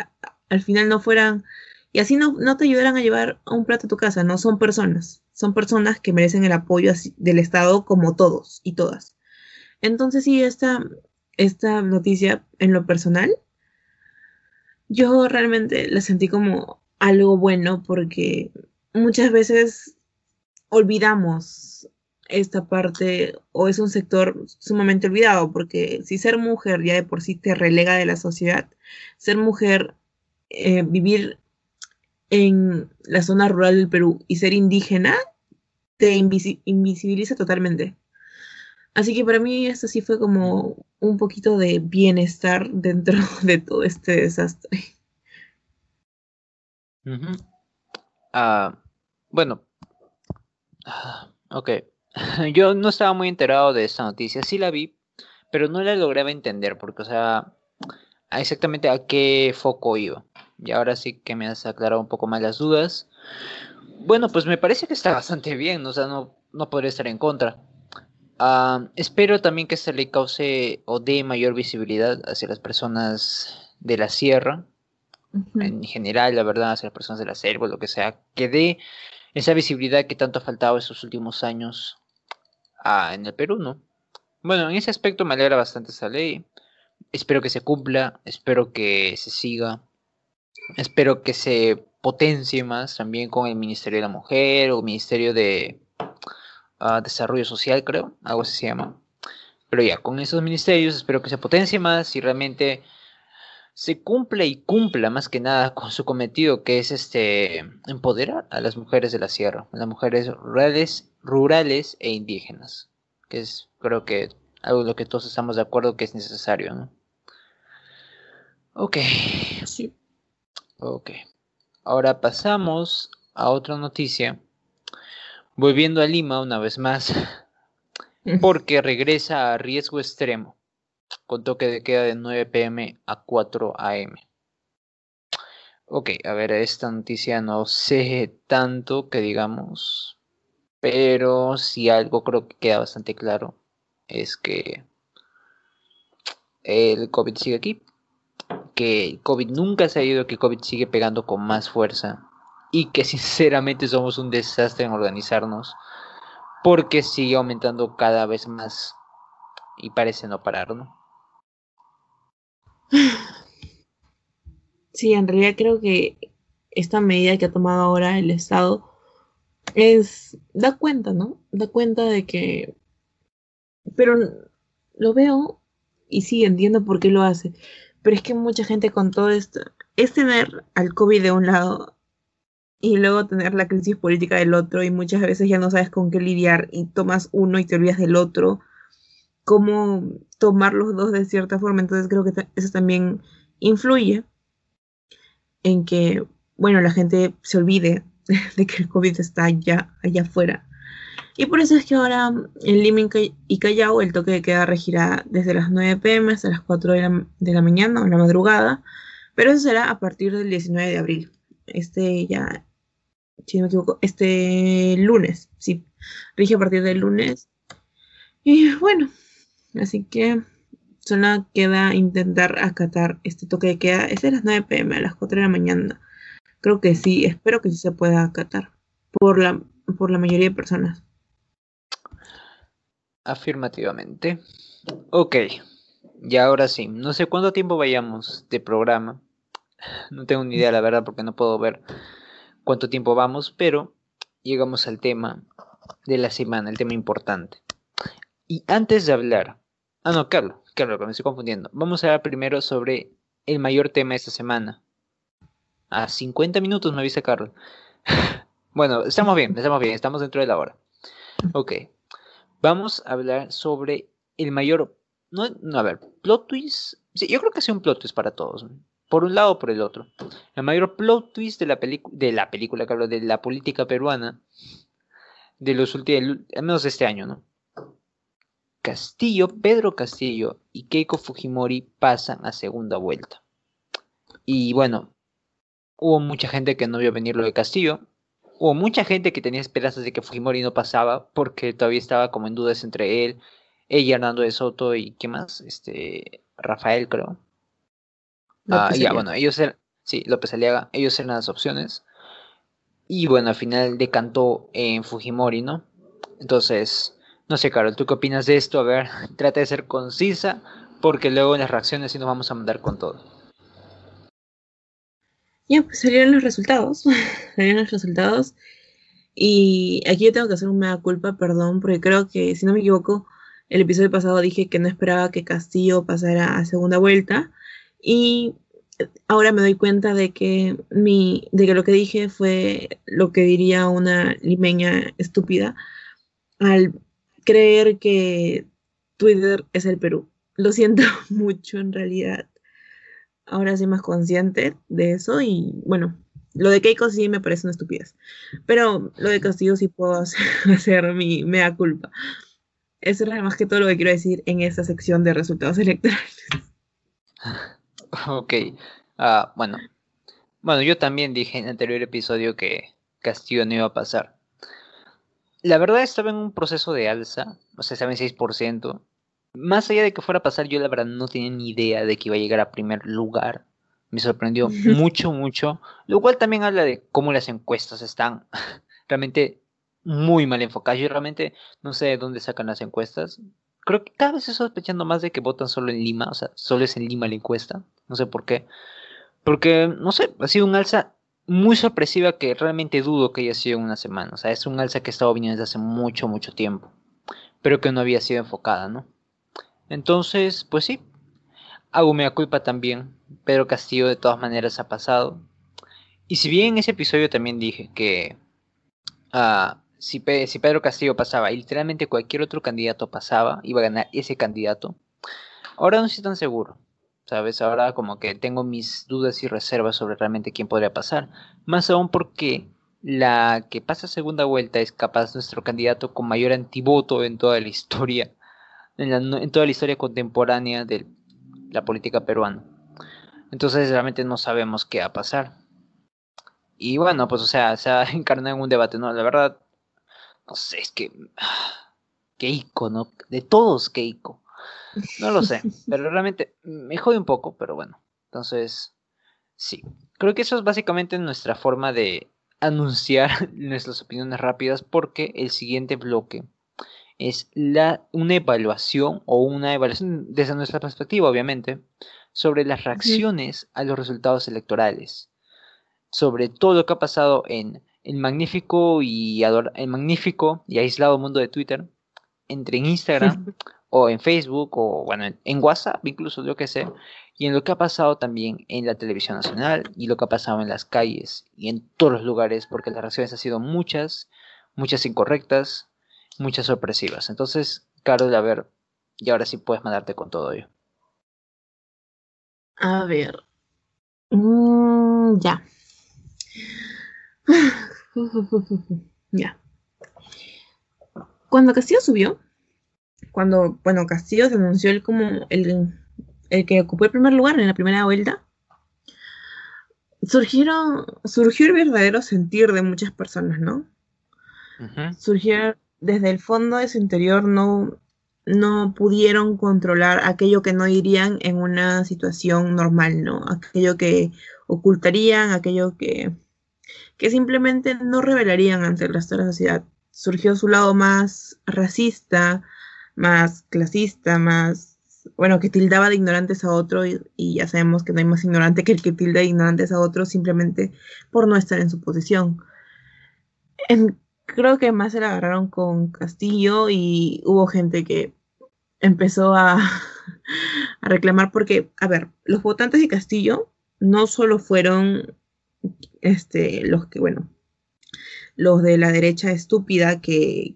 al final no fueran, y así no, no te ayudarán a llevar un plato a tu casa, no son personas, son personas que merecen el apoyo del Estado como todos y todas. Entonces, sí, esta, esta noticia en lo personal, yo realmente la sentí como algo bueno porque muchas veces olvidamos esta parte o es un sector sumamente olvidado porque si ser mujer ya de por sí te relega de la sociedad, ser mujer, eh, vivir en la zona rural del Perú y ser indígena te invisibiliza totalmente. Así que para mí esto sí fue como un poquito de bienestar dentro (laughs) de todo este desastre. Ah, bueno, ah, ok. (laughs) Yo no estaba muy enterado de esta noticia, sí la vi, pero no la lograba entender porque, o sea, exactamente a qué foco iba. Y ahora sí que me has aclarado un poco más las dudas. Bueno, pues me parece que está (laughs) bastante bien, o sea, no, no podría estar en contra. Ah, espero también que esta ley cause o dé mayor visibilidad hacia las personas de la sierra, en general, la verdad, hacia las personas de la selva, lo que sea, que dé esa visibilidad que tanto ha faltado estos últimos años ah, en el Perú, ¿no? Bueno, en ese aspecto me alegra bastante esa ley. Espero que se cumpla, espero que se siga, espero que se potencie más también con el Ministerio de la Mujer o Ministerio de Desarrollo Social, creo, algo así se llama. Pero ya, con esos ministerios espero que se potencie más y realmente se cumple y cumpla más que nada con su cometido, que es este empoderar a las mujeres de la sierra, a las mujeres rurales, rurales e indígenas, que es creo que algo de lo que todos estamos de acuerdo que es necesario, ¿no? Ok. Sí. Ok. Ahora pasamos a otra noticia. Volviendo a Lima una vez más, porque regresa a riesgo extremo con toque de queda de 9 pm a 4 am. Ok, a ver, esta noticia no sé tanto que digamos, pero si algo creo que queda bastante claro es que el COVID sigue aquí, que el COVID nunca se ha ido, que el COVID sigue pegando con más fuerza y que sinceramente somos un desastre en organizarnos porque sigue aumentando cada vez más y parece no parar, ¿no? Sí, en realidad creo que esta medida que ha tomado ahora el Estado es, da cuenta, ¿no? Da cuenta de que, pero lo veo y sí, entiendo por qué lo hace, pero es que mucha gente con todo esto, es tener al COVID de un lado y luego tener la crisis política del otro y muchas veces ya no sabes con qué lidiar y tomas uno y te olvidas del otro cómo tomar los dos de cierta forma. Entonces creo que eso también influye en que, bueno, la gente se olvide (laughs) de que el COVID está allá, allá afuera Y por eso es que ahora en Lima y Callao el toque de queda regirá desde las 9 pm hasta las 4 de la, de la mañana o la madrugada, pero eso será a partir del 19 de abril. Este ya, si no me equivoco, este lunes, sí, rige a partir del lunes. Y bueno, así que solo queda intentar acatar este toque de queda. Es de las 9 pm a las 4 de la mañana. Creo que sí, espero que sí se pueda acatar por la, por la mayoría de personas. Afirmativamente. Ok, y ahora sí, no sé cuánto tiempo vayamos de programa. No tengo ni idea, la verdad, porque no puedo ver cuánto tiempo vamos, pero llegamos al tema de la semana, el tema importante. Y antes de hablar, ah, no, Carlos, Carlos, me estoy confundiendo. Vamos a hablar primero sobre el mayor tema de esta semana. A 50 minutos me avisa Carlos. (laughs) bueno, estamos bien, estamos bien, estamos dentro de la hora. Ok, vamos a hablar sobre el mayor, no, no a ver, plot twist. Sí, yo creo que ha un plot twist para todos por un lado o por el otro. El mayor plot twist de la, de la película, de la política peruana de los últimos, al menos de este año, ¿no? Castillo, Pedro Castillo y Keiko Fujimori pasan a segunda vuelta. Y bueno, hubo mucha gente que no vio venir lo de Castillo. Hubo mucha gente que tenía esperanzas de que Fujimori no pasaba porque todavía estaba como en dudas entre él, ella, Hernando de Soto y ¿qué más? Este, Rafael, creo. Ah, ya, bueno, ellos eran, sí, López Aliaga, ellos eran las opciones. Y bueno, al final decantó en Fujimori, ¿no? Entonces, no sé, Carol, ¿tú qué opinas de esto? A ver, (laughs) trata de ser concisa, porque luego en las reacciones sí nos vamos a mandar con todo. Ya, pues salieron los resultados. (laughs) salieron los resultados. Y aquí yo tengo que hacer un mea culpa, perdón, porque creo que, si no me equivoco, el episodio pasado dije que no esperaba que Castillo pasara a segunda vuelta. Y ahora me doy cuenta de que mi, de que lo que dije fue lo que diría una limeña estúpida al creer que Twitter es el Perú. Lo siento (laughs) mucho en realidad. Ahora soy más consciente de eso y bueno, lo de Keiko sí me parece una estupidez. Pero lo de Castillo sí puedo (laughs) hacer, mi mea culpa. Eso es más que todo lo que quiero decir en esta sección de resultados electorales. (laughs) Ok. Ah, bueno. Bueno, yo también dije en el anterior episodio que Castillo no iba a pasar. La verdad estaba en un proceso de alza, o sea, estaba en 6%. Más allá de que fuera a pasar, yo la verdad no tenía ni idea de que iba a llegar a primer lugar. Me sorprendió (laughs) mucho, mucho. Lo cual también habla de cómo las encuestas están (laughs) realmente muy mal enfocadas. Yo realmente no sé de dónde sacan las encuestas creo que cada vez estoy sospechando más de que votan solo en Lima, o sea, solo es en Lima la encuesta, no sé por qué. Porque, no sé, ha sido un alza muy sorpresiva que realmente dudo que haya sido en una semana. O sea, es un alza que ha estado viniendo desde hace mucho, mucho tiempo, pero que no había sido enfocada, ¿no? Entonces, pues sí, hago mi culpa también. Pedro Castillo de todas maneras ha pasado. Y si bien en ese episodio también dije que uh, si, Pedro Castillo pasaba y literalmente cualquier otro candidato pasaba, iba a ganar ese candidato. Ahora no estoy tan seguro, ¿sabes? Ahora como que tengo mis dudas y reservas sobre realmente quién podría pasar. Más aún porque la que pasa segunda vuelta es capaz nuestro candidato con mayor antivoto en toda la historia, en, toda la historia contemporánea de la política peruana. Entonces realmente no sabemos qué va a pasar. Y bueno, pues o sea, se ha (laughs) encarnado en un debate, ¿no? La verdad, no sé, es que. Keiko, ¿no? De todos Keiko. No lo sé, (laughs) pero realmente me jode un poco, pero bueno. Entonces, sí. Creo que eso es básicamente nuestra forma de anunciar (laughs) nuestras opiniones rápidas porque el siguiente bloque es la, una evaluación o una evaluación desde nuestra perspectiva, obviamente, sobre las reacciones a los resultados electorales, sobre todo lo que ha pasado en el magnífico y el magnífico y aislado mundo de Twitter entre en Instagram (laughs) o en Facebook o bueno en, WhatsApp incluso yo que sé y en lo que ha pasado también en la televisión nacional y lo que ha pasado en las calles y en todos los lugares porque las reacciones han sido muchas muchas incorrectas muchas sorpresivas. Entonces Carlos a ver y ahora sí puedes mandarte con todo ello. A ver. Mm, ya (laughs) ya. cuando Castillo subió, cuando, bueno, Castillo se anunció él como el, el que ocupó el primer lugar en la primera vuelta, surgieron, surgió el verdadero sentir de muchas personas, ¿no? Surgió desde el fondo de su interior, no, no pudieron controlar aquello que no irían en una situación normal, ¿no? Aquello que ocultarían, aquello que, que simplemente no revelarían ante el resto de la sociedad. Surgió su lado más racista, más clasista, más bueno, que tildaba de ignorantes a otro y, ya sabemos que no hay más ignorante que el que tilda de ignorantes a otro simplemente por no estar en su posición. creo que más se la agarraron con Castillo y hubo gente que empezó a, (laughs) a reclamar porque, a ver, los votantes de Castillo no solo fueron este, los que, bueno, los de la derecha estúpida que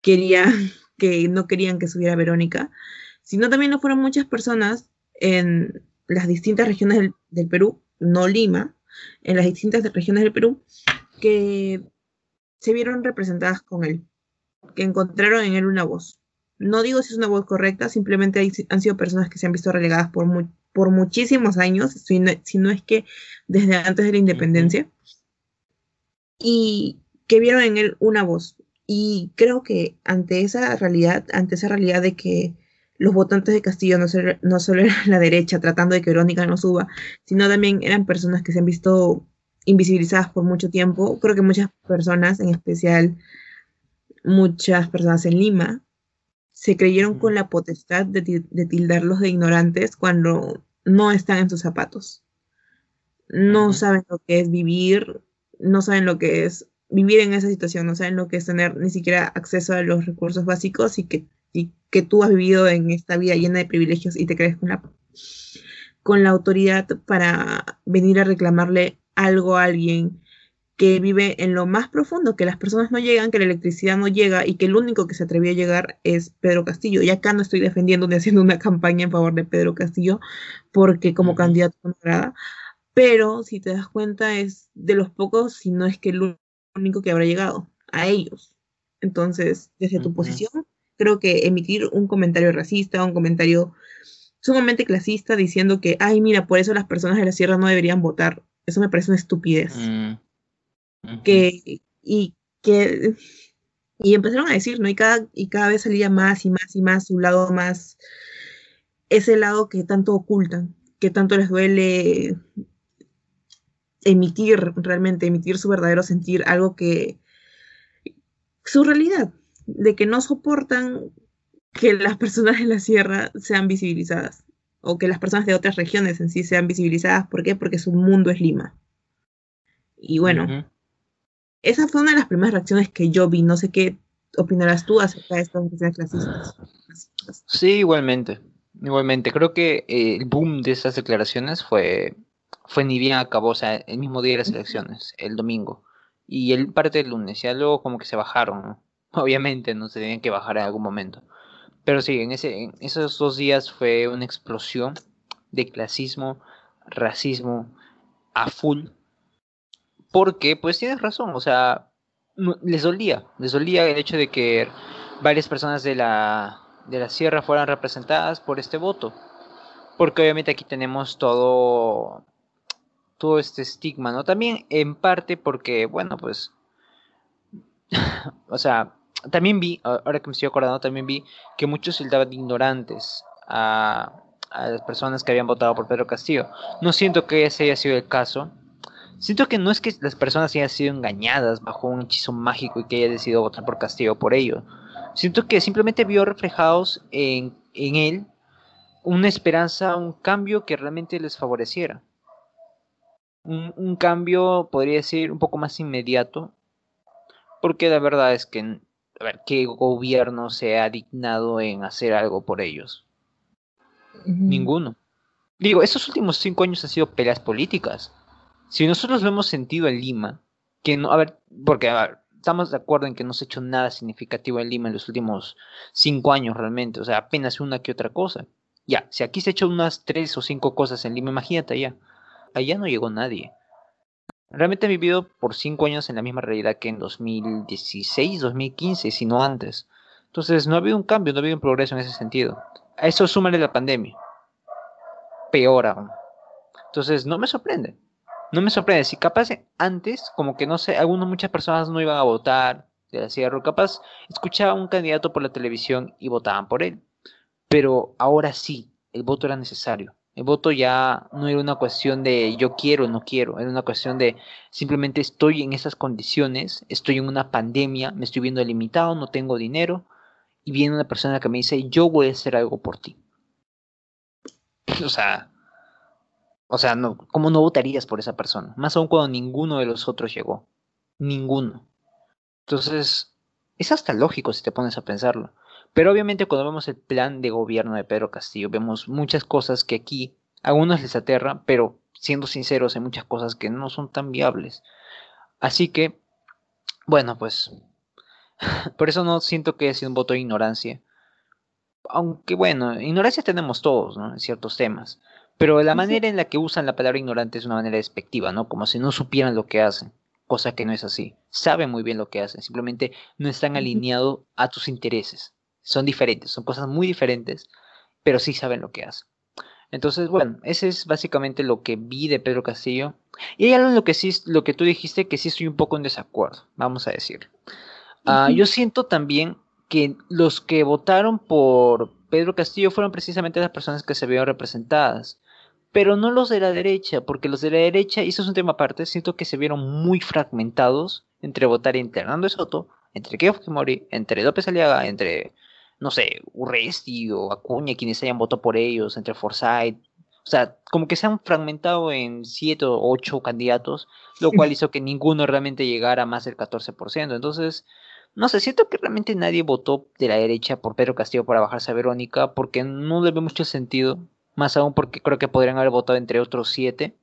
quería, (laughs) que no querían que subiera Verónica, sino también lo fueron muchas personas en las distintas regiones del, Perú, no Lima, en las distintas regiones del Perú, que se vieron representadas con él, que encontraron en él una voz. No digo si es una voz correcta, simplemente han sido personas que se han visto relegadas por, por muchísimos años, si no, es que desde antes de la independencia, y que vieron en él una voz. Y creo que ante esa realidad, ante esa realidad de que los votantes de Castillo no solo, no solo eran la derecha tratando de que Verónica no suba, sino también eran personas que se han visto invisibilizadas por mucho tiempo. Creo que muchas personas, en especial muchas personas en Lima, se creyeron con la potestad de, de tildarlos de ignorantes cuando no están en sus zapatos. No saben lo que es vivir, no saben lo que es vivir en esa situación, no saben lo que es tener ni siquiera acceso a los recursos básicos y que y que tú has vivido en esta vida llena de privilegios y te crees con la, con la autoridad para venir a reclamarle algo a alguien que vive en lo más profundo, que las personas no llegan, que la electricidad no llega y que el único que se atrevió a llegar es Pedro Castillo. Y acá no estoy defendiendo ni haciendo una (laughs) campaña en favor de Pedro Castillo, porque como candidato no agrada, pero si te das cuenta es de los pocos, si no es que el único que habrá llegado a ellos. Entonces, desde tu posición, creo que emitir un comentario racista, un comentario sumamente clasista diciendo que, ay, mira, por eso las personas de la sierra no deberían votar, eso me parece una estupidez. Que, y que, y empezaron a decir, ¿no? Y cada, y cada vez salía más y más y más su lado más, ese lado que tanto ocultan, que tanto les duele emitir realmente, emitir su verdadero sentir, algo que, su realidad, de que no soportan que las personas de la sierra sean visibilizadas o que las personas de otras regiones en sí sean visibilizadas. ¿Por qué? Porque su mundo es Lima. Y bueno, esa fue una de las primeras reacciones que yo vi. No sé qué opinarás tú acerca de estas reacciones clasistas. Sí, igualmente. Igualmente, creo que eh, el boom de esas declaraciones fue, fue ni bien acabó, o sea, el mismo día de las elecciones, el domingo. Y el parte del lunes, ya luego como que se bajaron. (laughs) Obviamente no se tenían que bajar en algún momento. Pero sí, en, ese, en esos dos días fue una explosión de clasismo, racismo a full. Porque, pues tienes razón, o sea, les dolía, les dolía el hecho de que varias personas de la, de la sierra fueran representadas por este voto. Porque obviamente aquí tenemos todo, todo este estigma, ¿no? También en parte porque, bueno, pues, (laughs) o sea, también vi, ahora que me estoy acordando, también vi que muchos sildaban ignorantes a, las personas que habían votado por Pedro Castillo. No siento que ese haya sido el caso. Siento que no es que las personas hayan sido engañadas bajo un hechizo mágico y que haya decidido votar por Castillo por ello. Siento que simplemente vio reflejados en, en él una esperanza, un cambio que realmente les favoreciera. Un, un, cambio, podría decir, un poco más inmediato. Porque la verdad es que a ver, ¿qué gobierno se ha dignado en hacer algo por ellos? Ninguno. Digo, estos últimos cinco años han sido peleas políticas. Si nosotros lo hemos sentido en Lima, que no, a ver, porque a estamos de acuerdo en que no se ha hecho nada significativo en Lima en los últimos cinco años realmente, o sea, apenas una que otra cosa. Ya, si aquí se ha hecho unas tres o cinco cosas en Lima, imagínate allá. Allá no llegó nadie. Realmente he vivido por cinco años en la misma realidad que en 2016, 2015, si no antes. Entonces no ha habido un cambio, no ha habido un progreso en ese sentido. A eso súmale la pandemia. Peor aún. Entonces no me sorprende. No me sorprende. Si capaz antes, como que no sé, algunas muchas personas no iban a votar de la Sierra, capaz escuchaban un candidato por la televisión y votaban por él. Pero ahora sí, el voto era necesario. El voto ya no era una cuestión de yo quiero o no quiero, era una cuestión de simplemente estoy en esas condiciones, estoy en una pandemia, me estoy viendo limitado, no tengo dinero, y viene una persona que me dice yo voy a hacer algo por ti. O sea, o sea, no, ¿cómo no votarías por esa persona? Más aún cuando ninguno de los otros llegó. Ninguno. Entonces, es hasta lógico si te pones a pensarlo. Pero obviamente cuando vemos el plan de gobierno de Pedro Castillo, vemos muchas cosas que aquí a algunos les aterra, pero siendo sinceros, hay muchas cosas que no son tan viables. Así que, bueno, pues, (laughs) por eso no siento que sea un voto de ignorancia. Aunque bueno, ignorancia tenemos todos, ¿no? En ciertos temas. Pero la manera en la que usan la palabra ignorante es una manera despectiva, ¿no? Como si no supieran lo que hacen. Cosa que no es así. Saben muy bien lo que hacen. Simplemente no están alineados a tus intereses son diferentes, son cosas muy diferentes, pero sí saben lo que hacen. Entonces, bueno, ese es básicamente lo que vi de Pedro Castillo. Y hay algo en lo que sí, lo que tú dijiste, que sí estoy un poco en desacuerdo, vamos a decir. Ah, yo siento también que los que votaron por Pedro Castillo fueron precisamente las personas que se vieron representadas, pero no los de la derecha, porque los de la derecha, y eso es un tema aparte, siento que se vieron muy fragmentados entre votar entre Hernando Soto, entre Keiko Fujimori, entre López Aliaga, entre no sé, Urresti o Acuña, quienes hayan votado por ellos, entre Forsyth. O sea, como que se han fragmentado en siete o ocho candidatos, lo cual hizo que ninguno realmente llegara a más del 14%. Entonces, no sé, siento que realmente nadie votó de la derecha por Pedro Castillo para bajarse a Verónica, porque no le ve mucho sentido, más aún porque creo que podrían haber votado entre otros siete.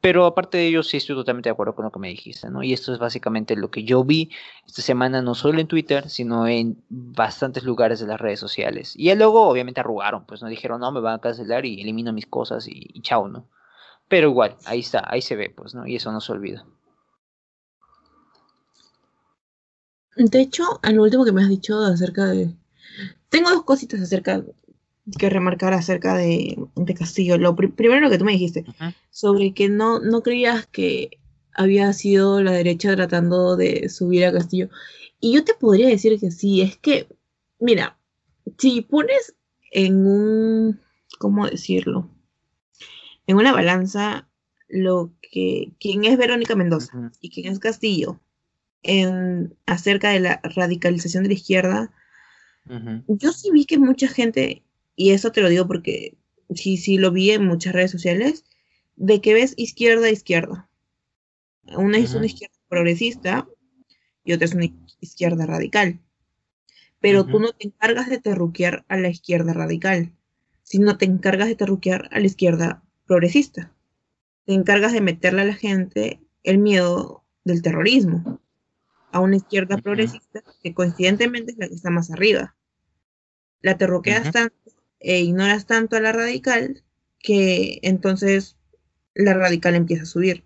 Pero aparte de ello, sí estoy totalmente de acuerdo con lo que me dijiste, ¿no? Y esto es básicamente lo que yo vi esta semana, no solo en Twitter, sino en bastantes lugares de las redes sociales. Y luego, obviamente, arrugaron, pues no dijeron, no, me van a cancelar y elimino mis cosas y, chao, ¿no? Pero igual, ahí está, ahí se ve, pues, ¿no? Y eso no se olvida. De hecho, al último que me has dicho acerca de... Tengo dos cositas acerca que remarcar acerca de, Castillo. Lo primero lo que tú me dijiste, sobre que no, no creías que había sido la derecha tratando de subir a Castillo. Y yo te podría decir que sí, es que, mira, si pones en un, ¿cómo decirlo? En una balanza lo que, quién es Verónica Mendoza y quién es Castillo, en, acerca de la radicalización de la izquierda, yo sí vi que mucha gente y eso te lo digo porque sí, sí lo vi en muchas redes sociales, de que ves izquierda a izquierda. Una es una izquierda progresista y otra es una izquierda radical. Pero tú no te encargas de terruquear a la izquierda radical, sino te encargas de terruquear a la izquierda progresista. Te encargas de meterle a la gente el miedo del terrorismo a una izquierda progresista que coincidentemente es la que está más arriba. La terruqueas tanto e ignoras tanto a la radical que entonces la radical empieza a subir.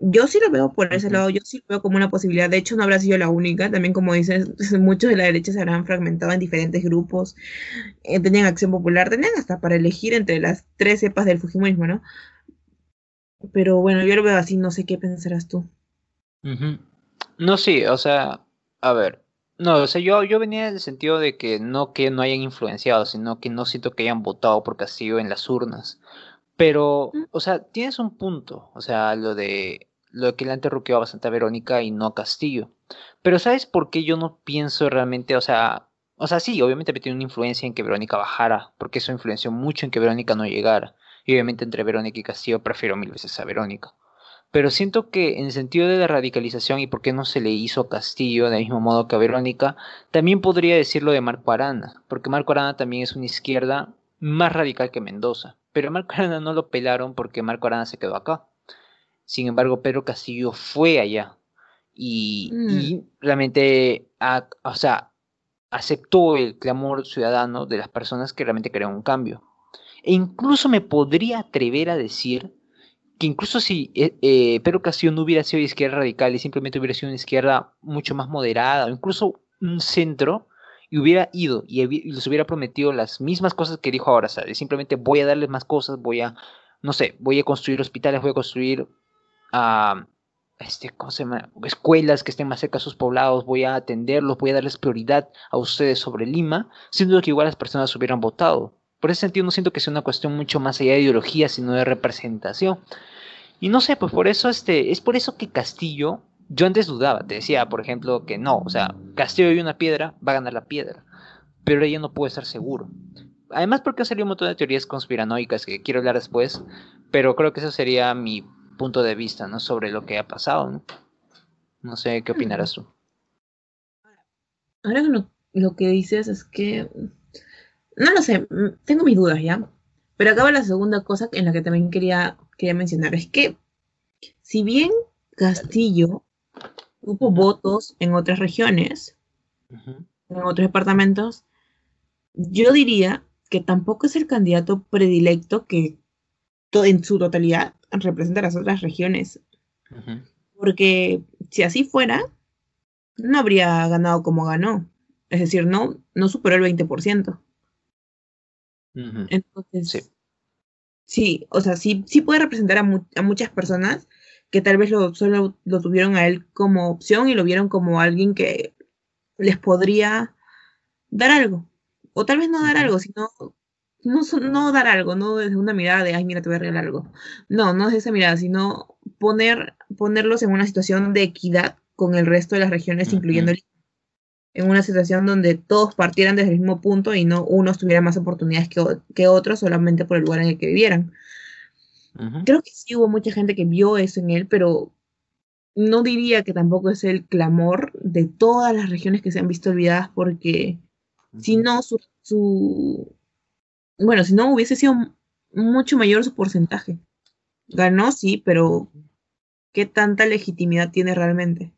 Yo sí lo veo por ese lado, yo sí lo veo como una posibilidad. De hecho, no habrá sido la única. También, como dices, (laughs) muchos de la derecha se habrán fragmentado en diferentes grupos. Eh, tenían acción popular, tenían hasta para elegir entre las tres cepas del Fujimorismo, ¿no? Pero bueno, yo lo veo así, no sé qué pensarás tú. No, sí, o sea, a ver, no, o sea, yo, yo venía en el sentido de que no que no hayan influenciado, sino que no siento que hayan votado por Castillo en las urnas. Pero, o sea, tienes un punto, o sea, lo de lo que le han terruqueado bastante a Verónica y no a Castillo. Pero ¿sabes por qué yo no pienso realmente, o sea, o sea, sí, obviamente tiene una influencia en que Verónica bajara, porque eso influenció mucho en que Verónica no llegara. Y obviamente entre Verónica y Castillo prefiero mil veces a Verónica. Pero siento que en el sentido de la radicalización y por qué no se le hizo a Castillo del mismo modo que a Verónica, también podría decirlo de Marco Arana, porque Marco Arana también es una izquierda más radical que Mendoza. Pero Marco Arana no lo pelaron porque Marco Arana se quedó acá. Sin embargo, Pedro Castillo fue allá y, mm. realmente, o sea, aceptó el clamor ciudadano de las personas que realmente querían un cambio. E incluso me podría atrever a decir que incluso si eh, eh, no hubiera sido de izquierda radical y simplemente hubiera sido una izquierda mucho más moderada, o incluso un centro, y hubiera ido y, les hubiera prometido las mismas cosas que dijo ahora, sea, simplemente voy a darles más cosas, voy a, no sé, voy a construir hospitales, voy a construir uh, este, ¿cómo se llama? escuelas que estén más cerca de sus poblados, voy a atenderlos, voy a darles prioridad a ustedes sobre Lima, siendo que igual las personas hubieran votado. Por ese sentido no siento que sea una cuestión mucho más allá de ideología, sino de representación. Y no sé, pues por eso este, es por eso que Castillo, yo antes dudaba, te decía, por ejemplo, que no, o sea, Castillo y una piedra, va a ganar la piedra. Pero ella no puede estar seguro. Además porque ha salido un montón de teorías conspiranoicas que quiero hablar después, pero creo que eso sería mi punto de vista, ¿no? Sobre lo que ha pasado, ¿no? No sé, ¿qué opinarás tú? Ahora lo, que dices es que, no lo sé, tengo mis dudas ya, pero acaba la segunda cosa en la que también quería, quería mencionar, es que si bien Castillo tuvo votos en otras regiones, en otros departamentos, yo diría que tampoco es el candidato predilecto que en su totalidad representa las otras regiones. Porque si así fuera, no habría ganado como ganó. Es decir, no, no superó el 20%. Entonces, sí. o sea, sí, sí puede representar a, muchas personas que tal vez lo, solo lo tuvieron a él como opción y lo vieron como alguien que les podría dar algo. O tal vez no dar algo, sino no, no dar algo, no desde una mirada de, ay, mira, te voy a regalar algo. No, no desde esa mirada, sino poner, ponerlos en una situación de equidad con el resto de las regiones, incluyendo el en una situación donde todos partieran desde el mismo punto y no unos tuvieran más oportunidades que, que otros solamente por el lugar en el que vivieran. Creo que sí hubo mucha gente que vio eso en él, pero no diría que tampoco es el clamor de todas las regiones que se han visto olvidadas porque si no, su, bueno, si no hubiese sido mucho mayor su porcentaje. Ganó, sí, pero ¿qué tanta legitimidad tiene realmente?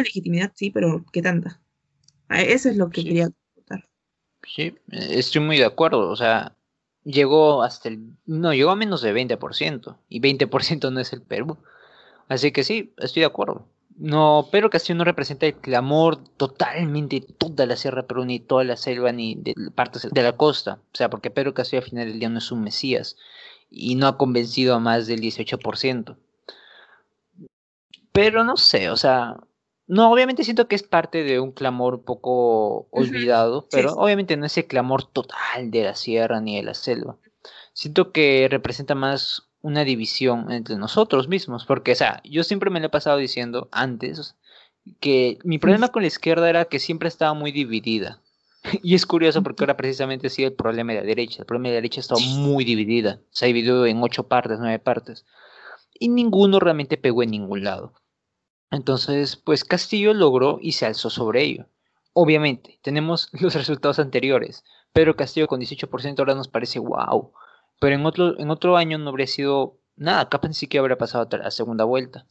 Legitimidad, sí, pero ¿qué tanta? Eso es lo que quería contar. Sí, estoy muy de acuerdo. O sea, llegó hasta el. No, llegó a menos de 20%. Y 20% no es el Perú. Así que sí, estoy de acuerdo. No, Pedro Castillo no representa el clamor totalmente toda la Sierra Perú, ni toda la selva, ni de partes de la costa. O sea, porque Pedro Castillo al final del día no es un mesías y no ha convencido a más del 18%. Pero no sé, o sea, no, obviamente siento que es parte de un clamor un poco olvidado, pero obviamente no es el clamor total de la sierra ni de la selva. Siento que representa más una división entre nosotros mismos, porque, o sea, yo siempre me lo he pasado diciendo antes que mi problema con la izquierda era que siempre estaba muy dividida. (laughs) Y es curioso porque ahora precisamente sí el problema de la derecha. El problema de la derecha está muy dividida. Se ha dividido en ocho partes, nueve partes. Y ninguno realmente pegó en ningún lado. Entonces, pues Castillo logró y se alzó sobre ello. Obviamente, tenemos (laughs) los resultados anteriores. Pero Castillo con 18% ahora nos parece wow. Pero en otro, en otro año no habría sido nada, capaz ni siquiera habría pasado a la segunda vuelta.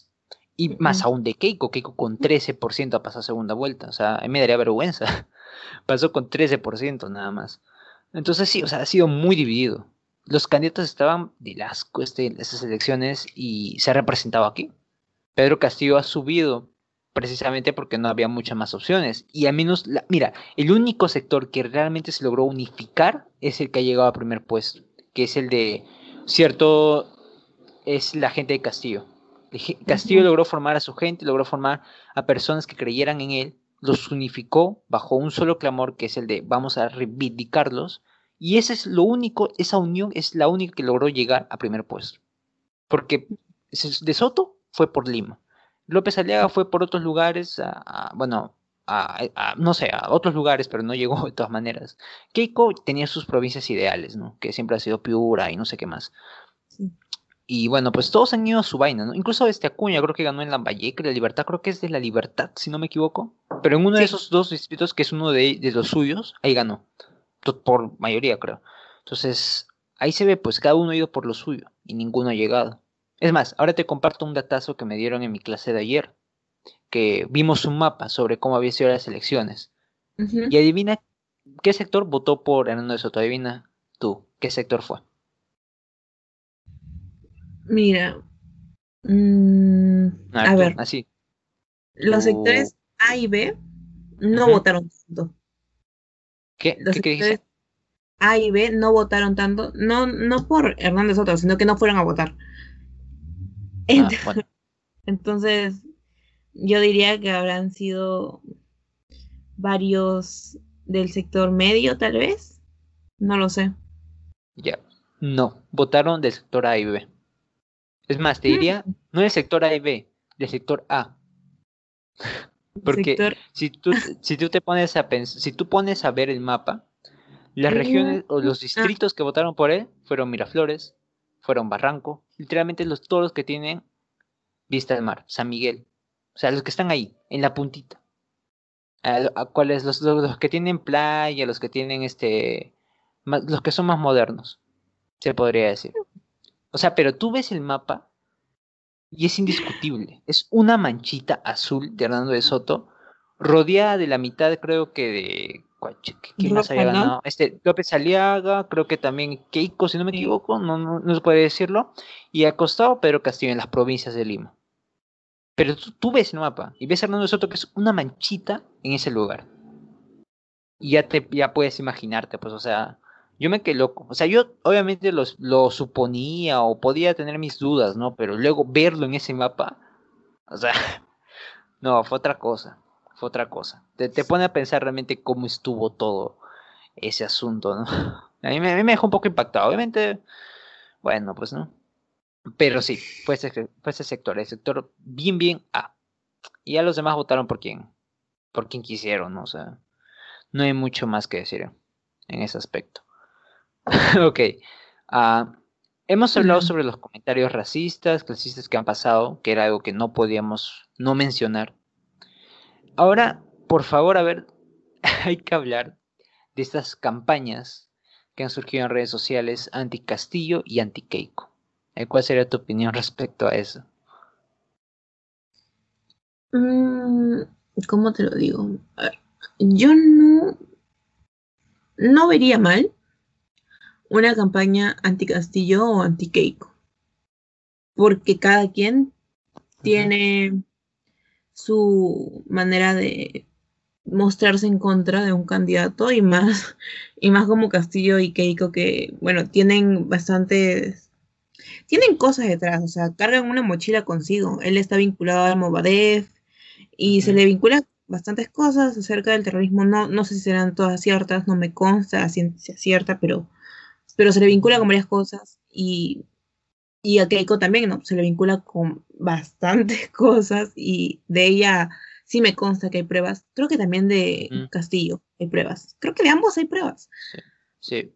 Y más aún de Keiko, Keiko con 13% ha pasado a segunda vuelta. O sea, a mí me daría vergüenza. (laughs) Pasó con 13% nada más. Entonces sí, o sea, ha sido muy dividido. Los candidatos estaban de las este, esas elecciones y se ha representado aquí. Pedro Castillo ha subido precisamente porque no había muchas más opciones. Y al menos, mira, el único sector que realmente se logró unificar es el que ha llegado a primer puesto que es el de cierto, es la gente de Castillo. Castillo logró formar a su gente, logró formar a personas que creyeran en él, los unificó bajo un solo clamor que es el de vamos a reivindicarlos. Y ese es lo único, esa unión es la única que logró llegar a primer puesto. Porque de Soto fue por Lima. López Aliaga fue por otros lugares, bueno, no sé, a otros lugares, pero no llegó (laughs) de todas maneras. Keiko tenía sus provincias ideales, ¿no? Que siempre ha sido Piura y no sé qué más. Y bueno, pues todos han ido a su vaina, ¿no? Incluso este Acuña creo que ganó en Lambayeque, La Libertad, creo que es de La Libertad, si no me equivoco. Pero en uno de esos dos distritos, que es uno de, de los suyos, ahí ganó. Por mayoría, creo. Entonces, ahí se ve, pues cada uno ha ido por lo suyo y ninguno ha llegado. Es más, ahora te comparto un datazo que me dieron en mi clase de ayer que vimos un mapa sobre cómo habían sido las elecciones. Y adivina qué sector votó por Hernando de Soto. Adivina tú, ¿qué sector fue? Mira. Mm, a, ver. Así. Los sectores A y B no votaron tanto. ¿Qué, ¿Qué, dice? A y B no votaron tanto, no, no por Hernández Soto, sino que no fueron a votar. Ah, (laughs) entonces, yo diría que habrán sido varios del sector medio, tal vez. No lo sé. Ya, no, votaron del sector A y B. Es más, te diría, mm. no del sector A y B, del sector A. Porque si, tú, si tú te pones a pensar, si tú pones a ver el mapa, las regiones o los distritos que votaron por él fueron Miraflores, fueron Barranco, literalmente los, todos los que tienen vista al mar, San Miguel. O sea, los que están ahí, en la puntita. A, cuáles, los, los, que tienen playa, los que tienen este. los que son más modernos, se podría decir. O sea, pero tú ves el mapa y es indiscutible. Es una manchita azul de Hernando de Soto, rodeada de la mitad, creo que de ¿Quién más había ganado? Este, López Aliaga, creo que también Keiko, si no me equivoco, no, no, se puede decirlo. Y acostado Pedro Castillo en las provincias de Lima. Pero tú, ves el mapa y ves a Hernando Soto que es una manchita en ese lugar. Y ya te ya puedes imaginarte, pues, o sea, yo me quedé loco. O sea, yo obviamente lo suponía o podía tener mis dudas, ¿no? Pero luego verlo en ese mapa, o sea, (laughs) no, fue otra cosa otra cosa. Te, pone a pensar realmente cómo estuvo todo ese asunto, ¿no? (laughs) A mí, me, dejó un poco impactado. Obviamente, bueno, pues no. Pero sí, fue ese, fue ese sector, el sector bien, bien A. Y ya los demás votaron por quien, por quien quisieron, ¿no? O sea, no hay mucho más que decir en ese aspecto. (laughs) ok. Uh, hemos hablado sobre los comentarios racistas, clasistas que han pasado, que era algo que no podíamos no mencionar. Ahora, por favor, a ver, (laughs) hay que hablar de estas campañas que han surgido en redes sociales anti-Castillo y anti-Keiko. Eh, ¿Cuál sería tu opinión respecto a eso? Mm, ¿Cómo te lo digo? yo no, no vería mal una campaña anti-Castillo o anti-Keiko. Porque cada quien tiene su manera de mostrarse en contra de un candidato y más (laughs) y más como Castillo y Keiko que bueno tienen bastantes tienen cosas detrás o sea cargan una mochila consigo. Él está vinculado al Movadef y se le vincula bastantes cosas acerca del terrorismo. No no sé si serán todas ciertas no me consta si es cierta pero pero se le vincula con varias cosas y y a Keiko también, ¿no? Se le vincula con bastantes (laughs) cosas y de ella sí me consta que hay pruebas. Creo que también de Castillo hay pruebas. Creo que de ambos hay pruebas. Sí.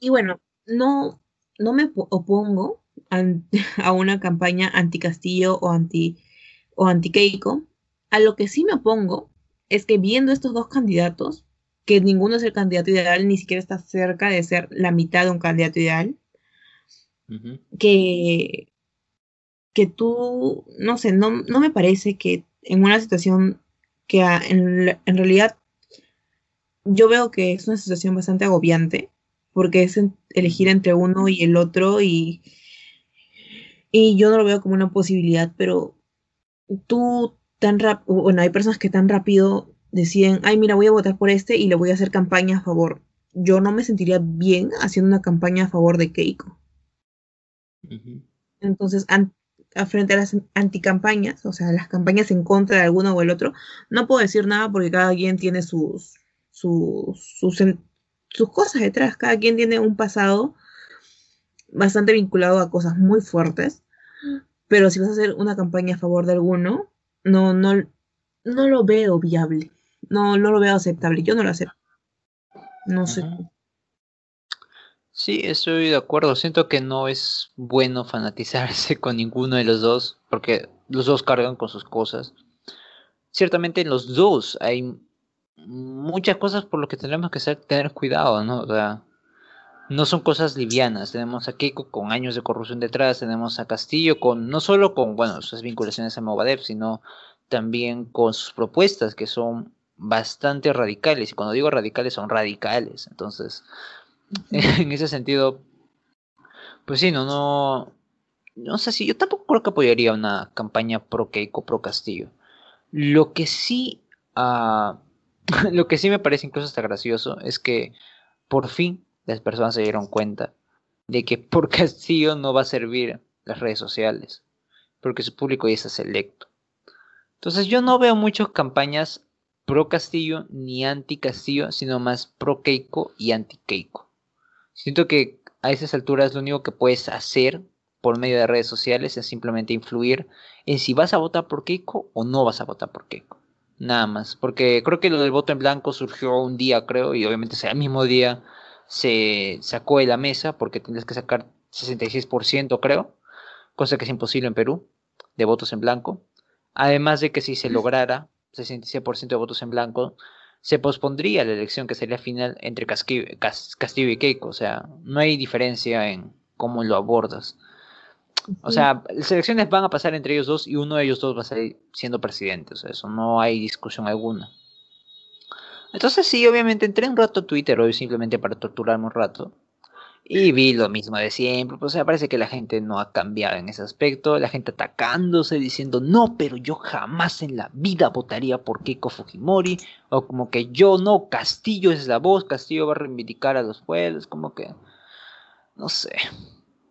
Y bueno, no, no me opongo (laughs) a, una campaña anti-Castillo o anti, o anti Keiko. A lo que sí me opongo es que viendo estos dos candidatos, que ninguno es el candidato ideal, ni siquiera está cerca de ser la mitad de un candidato ideal, que, que tú, no sé, no, no me parece que en una situación que en, en, realidad yo veo que es una situación bastante agobiante, porque es elegir entre uno y el otro y, y yo no lo veo como una posibilidad, pero tú tan rápido, bueno, hay personas que tan rápido deciden, ay, mira, voy a votar por este y le voy a hacer campaña a favor. Yo no me sentiría bien haciendo una campaña a favor de Keiko. Entonces, frente a las anticampañas, o sea, las campañas en contra de alguno o el otro, no puedo decir nada porque cada quien tiene sus, sus, sus, cosas detrás, cada quien tiene un pasado bastante vinculado a cosas muy fuertes, pero si vas a hacer una campaña a favor de alguno, no, no, no lo veo viable, no, no lo veo aceptable, yo no lo acepto. No sé. Sí, estoy de acuerdo. Siento que no es bueno fanatizarse con ninguno de los dos, porque los dos cargan con sus cosas. Ciertamente en los dos hay muchas cosas por lo que tenemos que tener cuidado, ¿no? O sea, no son cosas livianas. Tenemos a Keiko con años de corrupción detrás, tenemos a Castillo con no solo con, bueno, sus vinculaciones a Movadef, sino también con sus propuestas que son bastante radicales. Y cuando digo radicales, son radicales. Entonces, (laughs) en ese sentido, pues sí, no, no, no sé si yo tampoco creo que apoyaría una campaña pro Keiko, pro Castillo. Lo que sí, uh, (laughs) lo que sí me parece incluso hasta gracioso es que por fin las personas se dieron cuenta de que por (laughs) Castillo no va a servir las redes sociales, porque su público ya está selecto. Entonces yo no veo muchas campañas pro Castillo ni anti Castillo, sino más pro Keiko y anti Keiko. Siento que a esas alturas lo único que puedes hacer por medio de redes sociales es simplemente influir en si vas a votar por Keiko o no vas a votar por Keiko. Nada más, porque creo que lo del voto en blanco surgió un día, creo, y obviamente ese mismo día se sacó de la mesa porque tienes que sacar 66%, creo, cosa que es imposible en Perú, de votos en blanco. Además de que si se lograra 66% de votos en blanco, se pospondría la elección que sería final entre Castillo y Keiko. O sea, no hay diferencia en cómo lo abordas. O sea, las elecciones van a pasar entre ellos dos y uno de ellos dos va a salir siendo presidente. O sea, eso no hay discusión alguna. Entonces sí, obviamente entré un rato a Twitter hoy simplemente para torturarme un rato. Y vi lo mismo de siempre. Pues, o sea, parece que la gente no ha cambiado en ese aspecto. La gente atacándose, diciendo, no, pero yo jamás en la vida votaría por Keiko Fujimori. O como que yo no, Castillo es la voz, Castillo va a reivindicar a los pueblos. Como que, no sé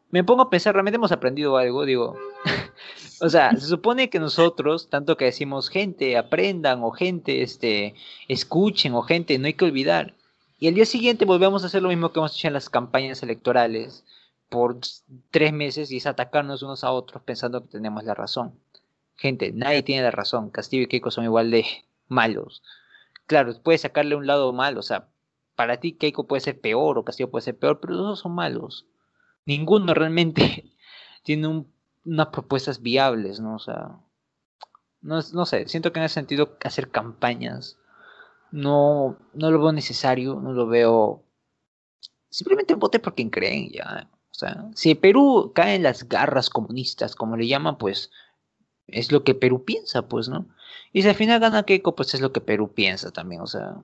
me pongo a pensar, realmente hemos aprendido algo, digo, (laughs) o sea, se supone que nosotros, tanto que decimos gente, aprendan, o gente, este, escuchen, o gente, no hay que olvidar. Y al día siguiente volvemos a hacer lo mismo que hemos hecho en las campañas electorales por tres meses y es atacarnos unos a otros pensando que tenemos la razón. Gente, nadie tiene la razón. Castillo y Keiko son igual de malos. Claro, puedes sacarle un lado malo, o sea, para ti Keiko puede ser peor o Castillo puede ser peor, pero los dos son malos ninguno realmente (laughs) tiene unas propuestas viables, ¿no? O sea, no, no, sé, siento que en ese sentido hacer campañas no, no lo veo necesario, no lo veo... Simplemente vote por quien creen, ya. O sea, si Perú cae en las garras comunistas, como le llaman, pues es lo que Perú piensa, pues, ¿no? Y si al final gana Keiko, pues es lo que Perú piensa también, o sea,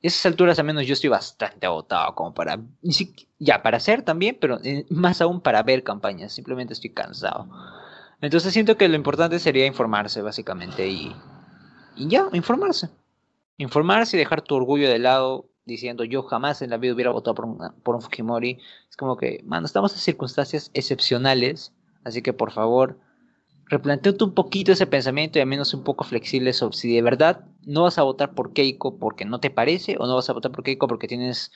esas alturas al menos yo estoy bastante agotado como para, ya para hacer también, pero eh, más aún para ver campañas, simplemente estoy cansado. Entonces siento que lo importante sería informarse básicamente y, y ya, informarse. Informarse y dejar tu orgullo de lado diciendo yo jamás en la vida hubiera votado por por un Fujimori. Es como que, mano, estamos en circunstancias excepcionales, así que por favor replanteate un poquito ese pensamiento y al menos un poco flexible sobre si de verdad no vas a votar por Keiko porque no te parece o no vas a votar por Keiko porque tienes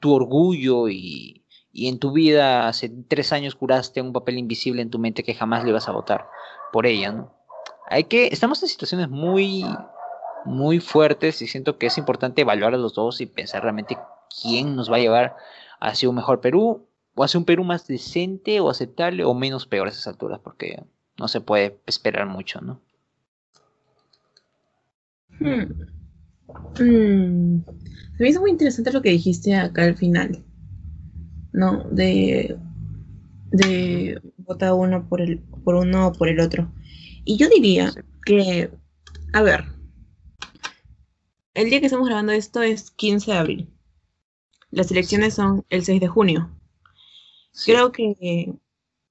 tu orgullo y, en tu vida hace tres años curaste un papel invisible en tu mente que jamás le vas a votar por ella, ¿no? Hay que, estamos en situaciones muy, muy fuertes y siento que es importante evaluar a los dos y pensar realmente quién nos va a llevar hacia un mejor Perú o hacia un Perú más decente o aceptable o menos peor a esas alturas, porque no se puede esperar mucho, ¿no? Hmm. Hmm. Me hizo muy interesante lo que dijiste acá al final, ¿no? De, de votar uno por el, por uno o por el otro. Y yo diría que, a ver, el día que estamos grabando esto es 15 de abril. Las elecciones son el 6 de junio. Creo que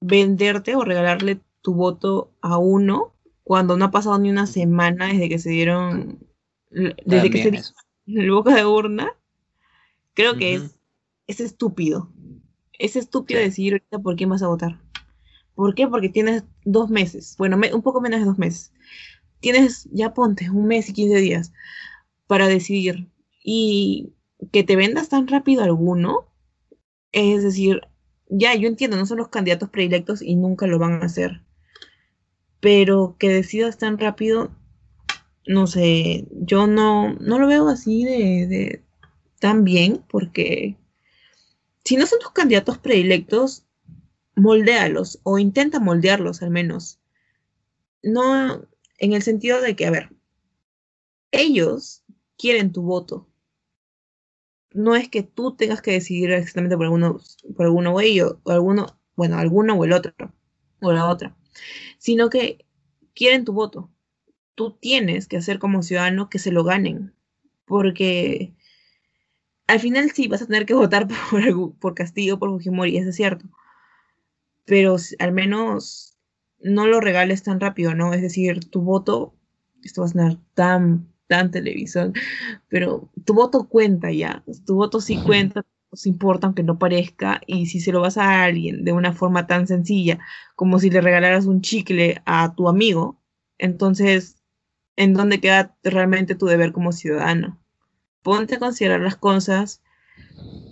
venderte o regalarle tu voto a uno cuando no ha pasado ni una semana desde que se dieron, desde que se dio (laughs) el boca de urna, creo que es, es estúpido. Es estúpido decidir ahorita por quién vas a votar. ¿Por qué? Porque tienes dos meses, bueno, un poco menos de dos meses. Tienes, ya ponte, un mes y quince días para decidir. Y que te vendas tan rápido alguno, es decir, ya, yo entiendo, no son los candidatos predilectos y nunca lo van a hacer pero que decidas tan rápido, no sé, yo no, no lo veo así de, tan bien, porque si no son tus candidatos predilectos, moldéalos o intenta moldearlos al menos. No en el sentido de que, a ver, ellos quieren tu voto. No es que tú tengas que decidir exactamente por alguno, por alguno o ellos, o alguno, bueno, alguno o el otro, o la otra sino que quieren tu voto. Tú tienes que hacer como ciudadano que se lo ganen, porque al final sí vas a tener que (laughs) votar por, por Castillo, por Fujimori, eso es cierto, pero al menos no lo regales tan rápido, ¿no? Es decir, tu voto, esto va a sonar tan tan televisión, pero tu voto cuenta ya, tu voto sí cuenta, nos importa aunque no parezca, y si se lo vas a alguien de una forma tan sencilla como si le regalaras un chicle a tu amigo, entonces, ¿en dónde queda realmente tu deber como ciudadano? Ponte a considerar las cosas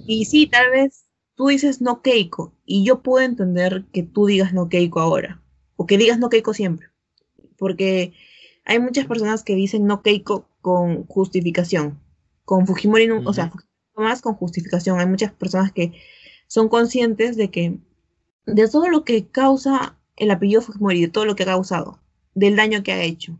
y sí, tal vez tú dices no Keiko y yo puedo entender que tú digas no Keiko ahora o que digas no Keiko siempre, porque hay muchas personas que dicen no Keiko con justificación, con Fujimori, o sea, más con justificación. Hay muchas personas que son conscientes de que de todo lo que causa el apellido Fujimori, de todo lo que ha causado, del daño que ha hecho.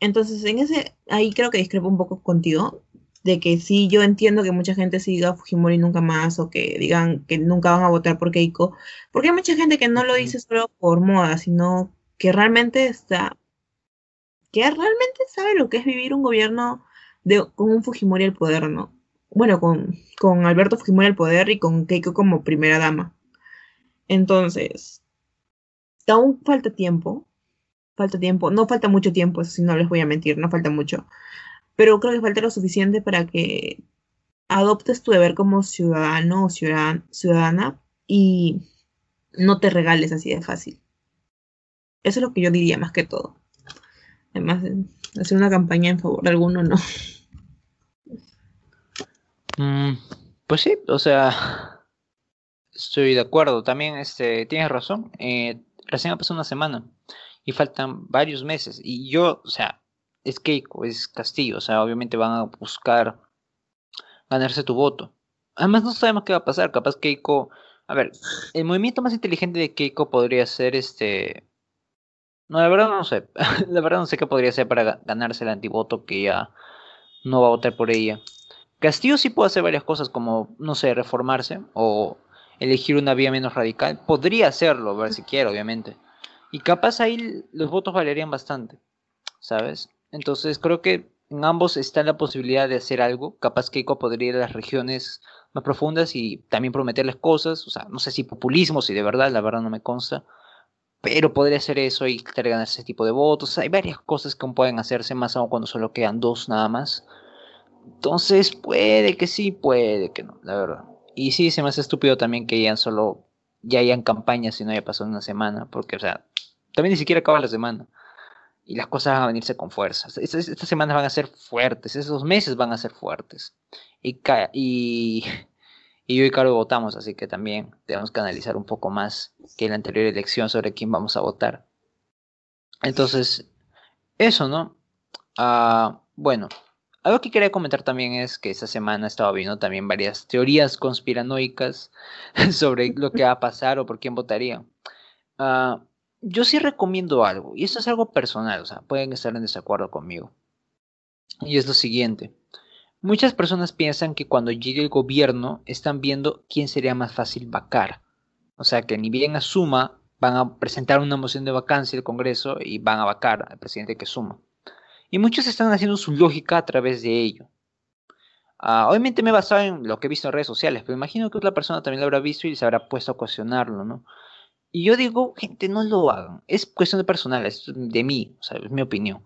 Entonces, en ese, ahí creo que discrepo un poco contigo, de que sí, yo entiendo que mucha gente siga Fujimori nunca más o que digan que nunca van a votar por Keiko, porque hay mucha gente que no lo dice solo por moda, sino que realmente está, realmente sabe lo que es vivir un gobierno de, con un Fujimori al poder, ¿no? Bueno, con, con Alberto Fujimori al poder y con Keiko como primera dama. Entonces, aún falta tiempo, falta tiempo, no falta mucho tiempo, eso sí no les voy a mentir, no falta mucho, pero creo que falta lo suficiente para que adoptes tu deber como ciudadano o ciudadana y no te regales así de fácil. Eso es lo que yo diría más que todo. Además, hacer una campaña en favor de alguno, no. Mm, pues sí, o sea, estoy de acuerdo. También este, tienes razón. Eh, recién ha pasado una semana y faltan varios meses. Y yo, o sea, es Keiko, es Castillo, o sea, obviamente van a buscar ganarse tu voto. Además, no sabemos qué va a pasar. Capaz Keiko. A ver, el movimiento más inteligente de Keiko podría ser este. No, la verdad no sé. (laughs) la verdad no sé qué podría ser para ganarse el antivoto que ya no va a votar por ella. Castillo sí puede hacer varias cosas como, no sé, reformarse o elegir una vía menos radical. Podría hacerlo, a ver si quiere, obviamente. Y capaz ahí los votos valerían bastante, ¿sabes? Entonces creo que en ambos está la posibilidad de hacer algo. Capaz Keiko podría ir a las regiones más profundas y también prometerles cosas. O sea, no sé si populismo, si de verdad, la verdad no me consta. Pero podría hacer eso y ganar ese tipo de votos. hay varias cosas que pueden hacerse, más aún cuando solo quedan dos nada más. Entonces puede que sí, puede que no, la verdad. Y sí, se me hace estúpido también que ya solo, ya hayan campañas y no haya pasado una semana, porque, o sea, también ni siquiera acaba la semana. Y las cosas van a venirse con fuerza. Estas, semanas van a ser fuertes, esos meses van a ser fuertes. Y, y, y yo y Caro votamos, así que también tenemos que analizar un poco más que en la anterior elección sobre quién vamos a votar. Entonces, eso, ¿no? Ah, bueno, algo que quería comentar también es que esta semana estaba viendo también varias teorías conspiranoicas (laughs) sobre lo que va a pasar o por quién votaría. Ah, yo sí recomiendo algo, y esto es algo personal, o sea, pueden estar en desacuerdo conmigo. Y es lo siguiente. Muchas personas piensan que cuando llegue el gobierno están viendo quién sería más fácil vacar. O sea, que ni bien asuma, van a presentar una moción de vacancia al Congreso y van a vacar al presidente que suma. Y muchos están haciendo su lógica a través de ello. Ah, obviamente me he basado en lo que he visto en redes sociales, pero imagino que otra persona también lo habrá visto y se habrá puesto a cuestionarlo, ¿no? Y yo digo, gente, no lo hagan. Es cuestión de personal, es de mí, o sea, es mi opinión.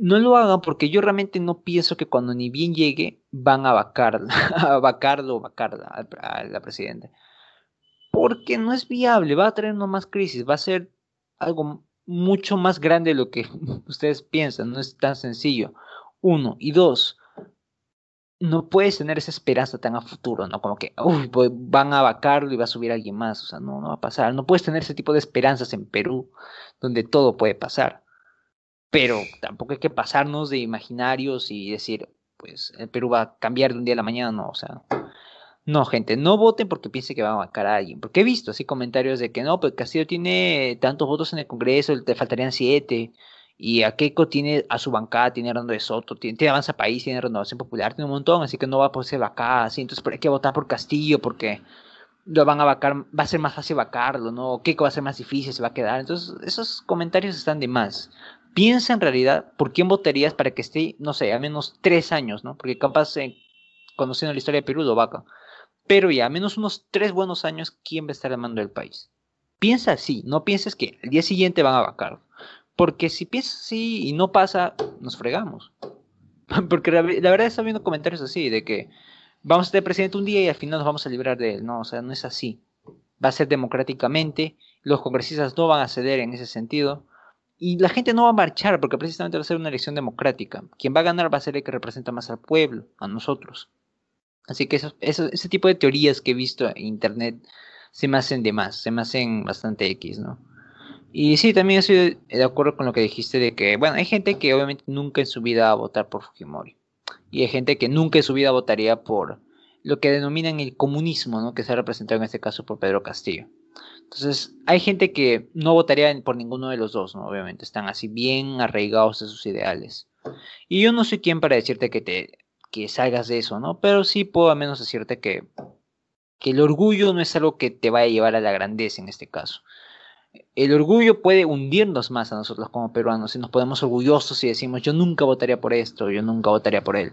No lo hagan porque yo realmente no pienso que cuando ni bien llegue van a vacar, (laughs) a vacarlo o vacarla a la presidenta. Porque no es viable, va a traer una más crisis, va a ser algo mucho más grande de lo que (laughs) ustedes piensan, no es tan sencillo. Uno. Y dos, no puedes tener esa esperanza tan a futuro, ¿no? Como que, van a vacarlo y va a subir alguien más, o sea, no, no va a pasar. No puedes tener ese tipo de esperanzas en Perú, donde todo puede pasar. Pero tampoco hay que pasarnos de imaginarios y decir, pues, el Perú va a cambiar de un día a la mañana, no, o sea, no, gente, no voten porque piensen que van a bancar a alguien. Porque he visto así comentarios de que no, pues Castillo tiene tantos votos en el Congreso, te faltarían siete. Y a Keiko tiene a su bancada, tiene a Hernando de Soto, tiene, Avanza País, tiene Renovación Popular, tiene un montón, así que no va a poder ser vacada, así. Entonces hay que votar por Castillo porque lo van a vacar, va a ser más fácil vacarlo, ¿no? Keiko va a ser más difícil, se va a quedar. Entonces esos comentarios están de más. Piensa en realidad por quién votarías para que esté, no sé, al menos tres años, ¿no? Porque capaz, eh, conociendo la historia de Perú, lo vaca pero ya, menos unos tres buenos años, ¿quién va a estar al mando del país? Piensa así, no pienses que el día siguiente van a vacar. Porque si piensas así y no pasa, nos fregamos. (laughs) Porque la, verdad está viendo comentarios así, de que vamos a tener presidente un día y al final nos vamos a librar de él. No, o sea, no es así. Va a ser democráticamente, los congresistas no van a ceder en ese sentido. Y la gente no va a marchar porque precisamente va a ser una elección democrática. Quien va a ganar va a ser el que representa más al pueblo, a nosotros. Así que ese tipo de teorías que he visto en internet se me hacen de más, se me hacen bastante X, ¿no? Y sí, también estoy de acuerdo con lo que dijiste de que, bueno, hay gente que obviamente nunca en su vida va a votar por Fujimori. Y hay gente que nunca en su vida votaría por lo que denominan el comunismo, ¿no? Que se ha representado en este caso por Pedro Castillo. Entonces, hay gente que no votaría por ninguno de los dos, ¿no? Obviamente, están así bien arraigados de sus ideales. Y yo no soy quien para decirte que te que salgas de eso, ¿no? Pero sí puedo al menos decirte que, que el orgullo no es algo que te vaya a llevar a la grandeza en este caso. El orgullo puede hundirnos más a nosotros como peruanos y nos ponemos orgullosos y decimos yo nunca votaría por esto, yo nunca votaría por él.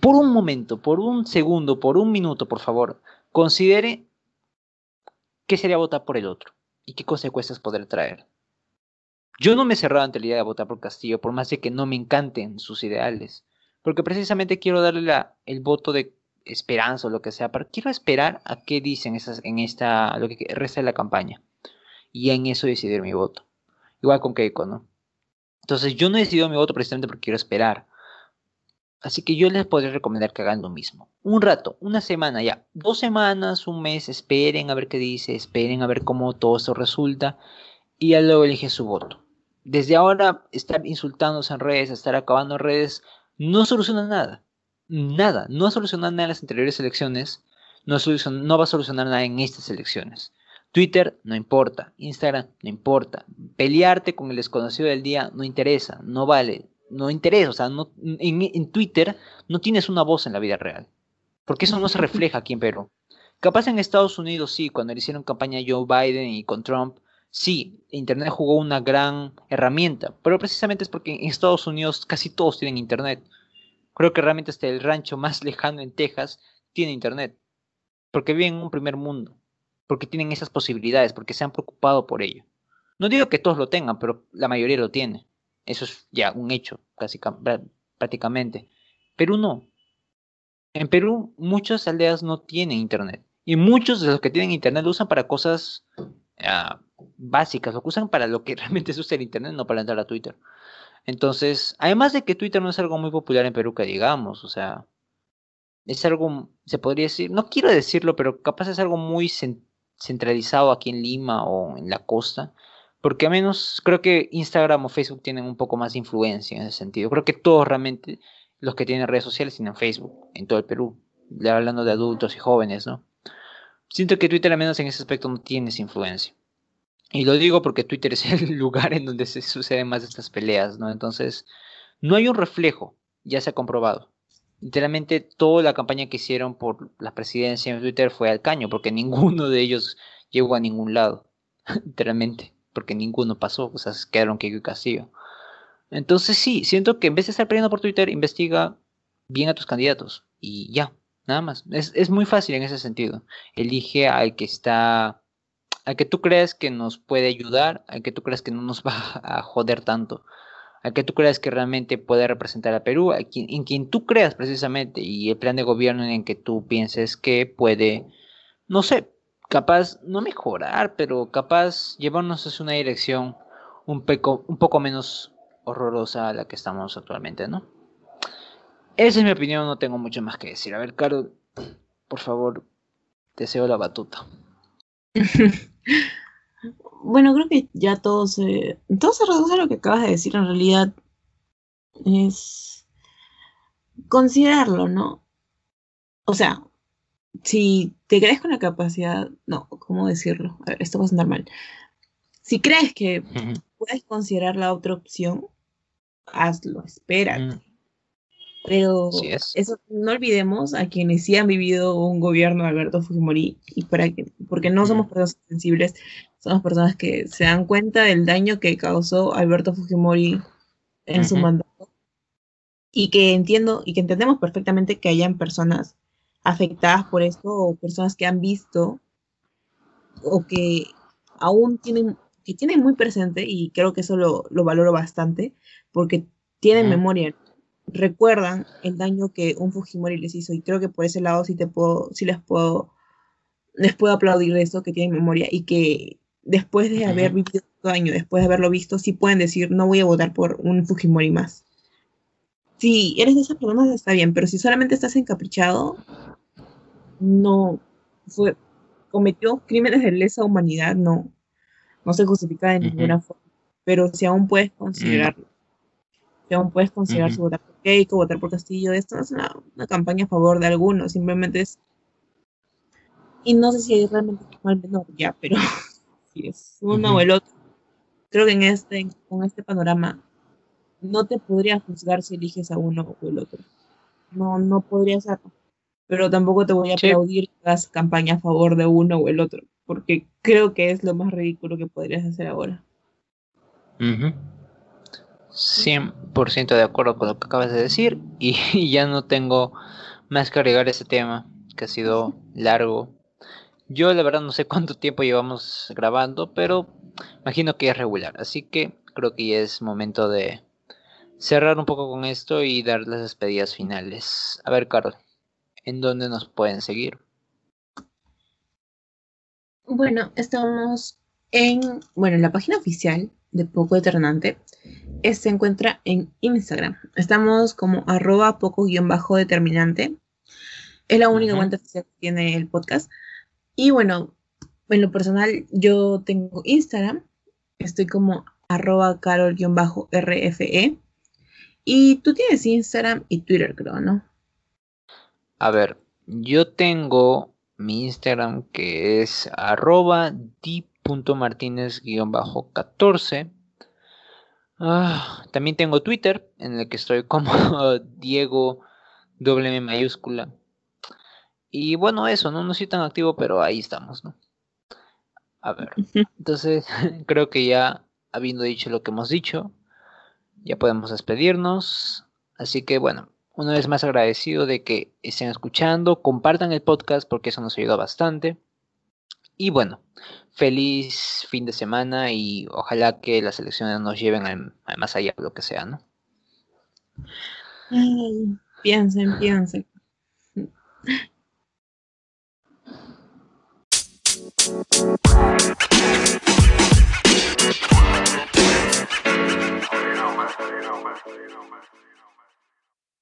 Por un momento, por un segundo, por un minuto, por favor, considere qué sería votar por el otro y qué consecuencias podría traer. Yo no me he cerrado ante la idea de votar por Castillo, por más de que no me encanten sus ideales, porque precisamente quiero darle el voto de esperanza o lo que sea, pero quiero esperar a qué dicen esas, en esta, lo que resta de la campaña y en eso decidir mi voto. Igual con Keiko, ¿no? Entonces yo no he decidido mi voto precisamente porque quiero esperar. Así que yo les podría recomendar que hagan lo mismo. Un rato, una semana ya, dos semanas, un mes, esperen a ver qué dice, esperen a ver cómo todo esto resulta y ya luego elige su voto. Desde ahora, estar insultándose en redes, estar acabando en redes, no soluciona nada. Nada. No ha solucionado nada en las anteriores elecciones, no, no va a solucionar nada en estas elecciones. Twitter no importa, Instagram no importa, pelearte con el desconocido del día no interesa, no vale, no interesa, o sea, no, en, Twitter no tienes una voz en la vida real, porque eso no se refleja aquí en Perú. Capaz en Estados Unidos sí, cuando le hicieron campaña a Joe Biden y con Trump, sí, Internet jugó una gran herramienta, pero precisamente es porque en Estados Unidos casi todos tienen Internet. Creo que realmente hasta el rancho más lejano en Texas tiene Internet, porque viven en un primer mundo porque tienen esas posibilidades, porque se han preocupado por ello. No digo que todos lo tengan, pero la mayoría lo tiene. Eso es ya un hecho, prácticamente. Perú no. En Perú muchas aldeas no tienen internet. Y muchos de los que tienen internet lo usan para cosas ah, básicas, lo usan para lo que (laughs) realmente es usa el internet, no para entrar a Twitter. Entonces, además de que Twitter no es algo muy popular en Perú, que digamos, o sea, es algo, se podría decir, no quiero decirlo, pero capaz es algo muy centralizado aquí en Lima o en la costa, porque a menos creo que Instagram o Facebook tienen un poco más de influencia en ese sentido. Creo que todos realmente los que tienen redes sociales tienen Facebook en todo el Perú, hablando de adultos y jóvenes, ¿no? Siento que Twitter al menos en ese aspecto no tiene esa influencia. Y lo digo porque Twitter (laughs) es el lugar en donde se suceden más estas peleas, ¿no? Entonces, no hay un reflejo, ya se ha comprobado literalmente toda la campaña que hicieron por la presidencia en Twitter fue al caño, porque (laughs) ninguno de ellos llegó a ningún lado, (laughs) literalmente, porque ninguno pasó, o sea, quedaron que y Castillo. Entonces sí, siento que en vez de estar peleando por Twitter, investiga bien a tus candidatos y ya, nada más. Es, es muy fácil en ese sentido. Elige al que está, al que tú creas que nos puede ayudar, al que tú creas que no nos (laughs) va a joder tanto a que tú creas que realmente puede representar a Perú, en quien tú creas precisamente, y el plan de gobierno en el que tú pienses que puede, no sé, capaz, no mejorar, pero capaz llevarnos hacia una dirección un, un poco menos horrorosa a la que estamos actualmente, ¿no? Esa es mi opinión, no tengo mucho más que decir. A ver, Caro, por favor, deseo la batuta. (laughs) bueno, creo que ya todo se, todo se reduce a lo que acabas de decir. En realidad es considerarlo, ¿no? O sea, si te crees con la capacidad, no, ¿cómo decirlo? A ver, esto va a sonar mal. Si crees que puedes considerar la otra opción, hazlo, espérate. Pero eso no olvidemos a quienes sí han vivido un gobierno de Alberto Fujimori y para que, porque no somos personas sensibles, somos personas que se dan cuenta del daño que causó Alberto Fujimori en su mandato y que entiendo y que entendemos perfectamente que hayan personas afectadas por esto o personas que han visto o que aún tienen que tienen muy presente, y creo que eso lo, valoro bastante, porque tienen memoria, recuerdan el daño que un Fujimori les hizo, y creo que por ese lado sí, te puedo, sí les puedo les puedo aplaudir eso, que tienen memoria, y que después de haber vivido todo año, después de haberlo visto, sí pueden decir, no voy a votar por un Fujimori más. Si eres de esas personas está bien, pero si solamente estás encaprichado, no fue, cometió crímenes de lesa humanidad, no, no se justifica de ninguna forma. Pero si aún puedes considerarlo, si aún puedes considerar su votar por Keiko, votar por Castillo, esto no es una, campaña a favor de alguno, simplemente es. Y no sé si es realmente mal menor ya, pero (laughs) si es uno o el otro. Creo que en este, con este panorama no te podría juzgar si eliges a uno o el otro. No, no podría ser. Pero tampoco te voy a aplaudir que hagas campaña a favor de uno o el otro, porque creo que es lo más ridículo que podrías hacer ahora. 100% de acuerdo con lo que acabas de decir (laughs) y, ya no tengo más que agregar ese tema que ha sido largo. Yo la verdad no sé cuánto tiempo llevamos grabando, pero imagino que es regular, así que creo que ya es momento de cerrar un poco con esto y dar las despedidas finales. A ver, Carol, ¿en dónde nos pueden seguir? Bueno, estamos en, bueno, en la página oficial de Poco Eternante. Se encuentra en Instagram. Estamos como arroba poco-determinante. Es la única cuenta oficial que tiene el podcast. Y bueno, en lo personal, yo tengo Instagram. Estoy como arroba carol-rfe. Y tú tienes Instagram y Twitter, creo, ¿no? A ver, yo tengo mi Instagram que es arroba di.martinez-14. Ah, también tengo Twitter en el que estoy como (laughs) Diego W mayúscula. Y bueno, eso, ¿no? No soy tan activo, pero ahí estamos, ¿no? A ver, entonces (laughs) creo que ya habiendo dicho lo que hemos dicho, ya podemos despedirnos. Así que bueno, una vez más agradecido de que estén escuchando, compartan el podcast porque eso nos ayuda bastante. Y bueno, feliz fin de semana y ojalá que las elecciones nos lleven al, más allá de lo que sea, ¿no? Ay, piensen, piensen.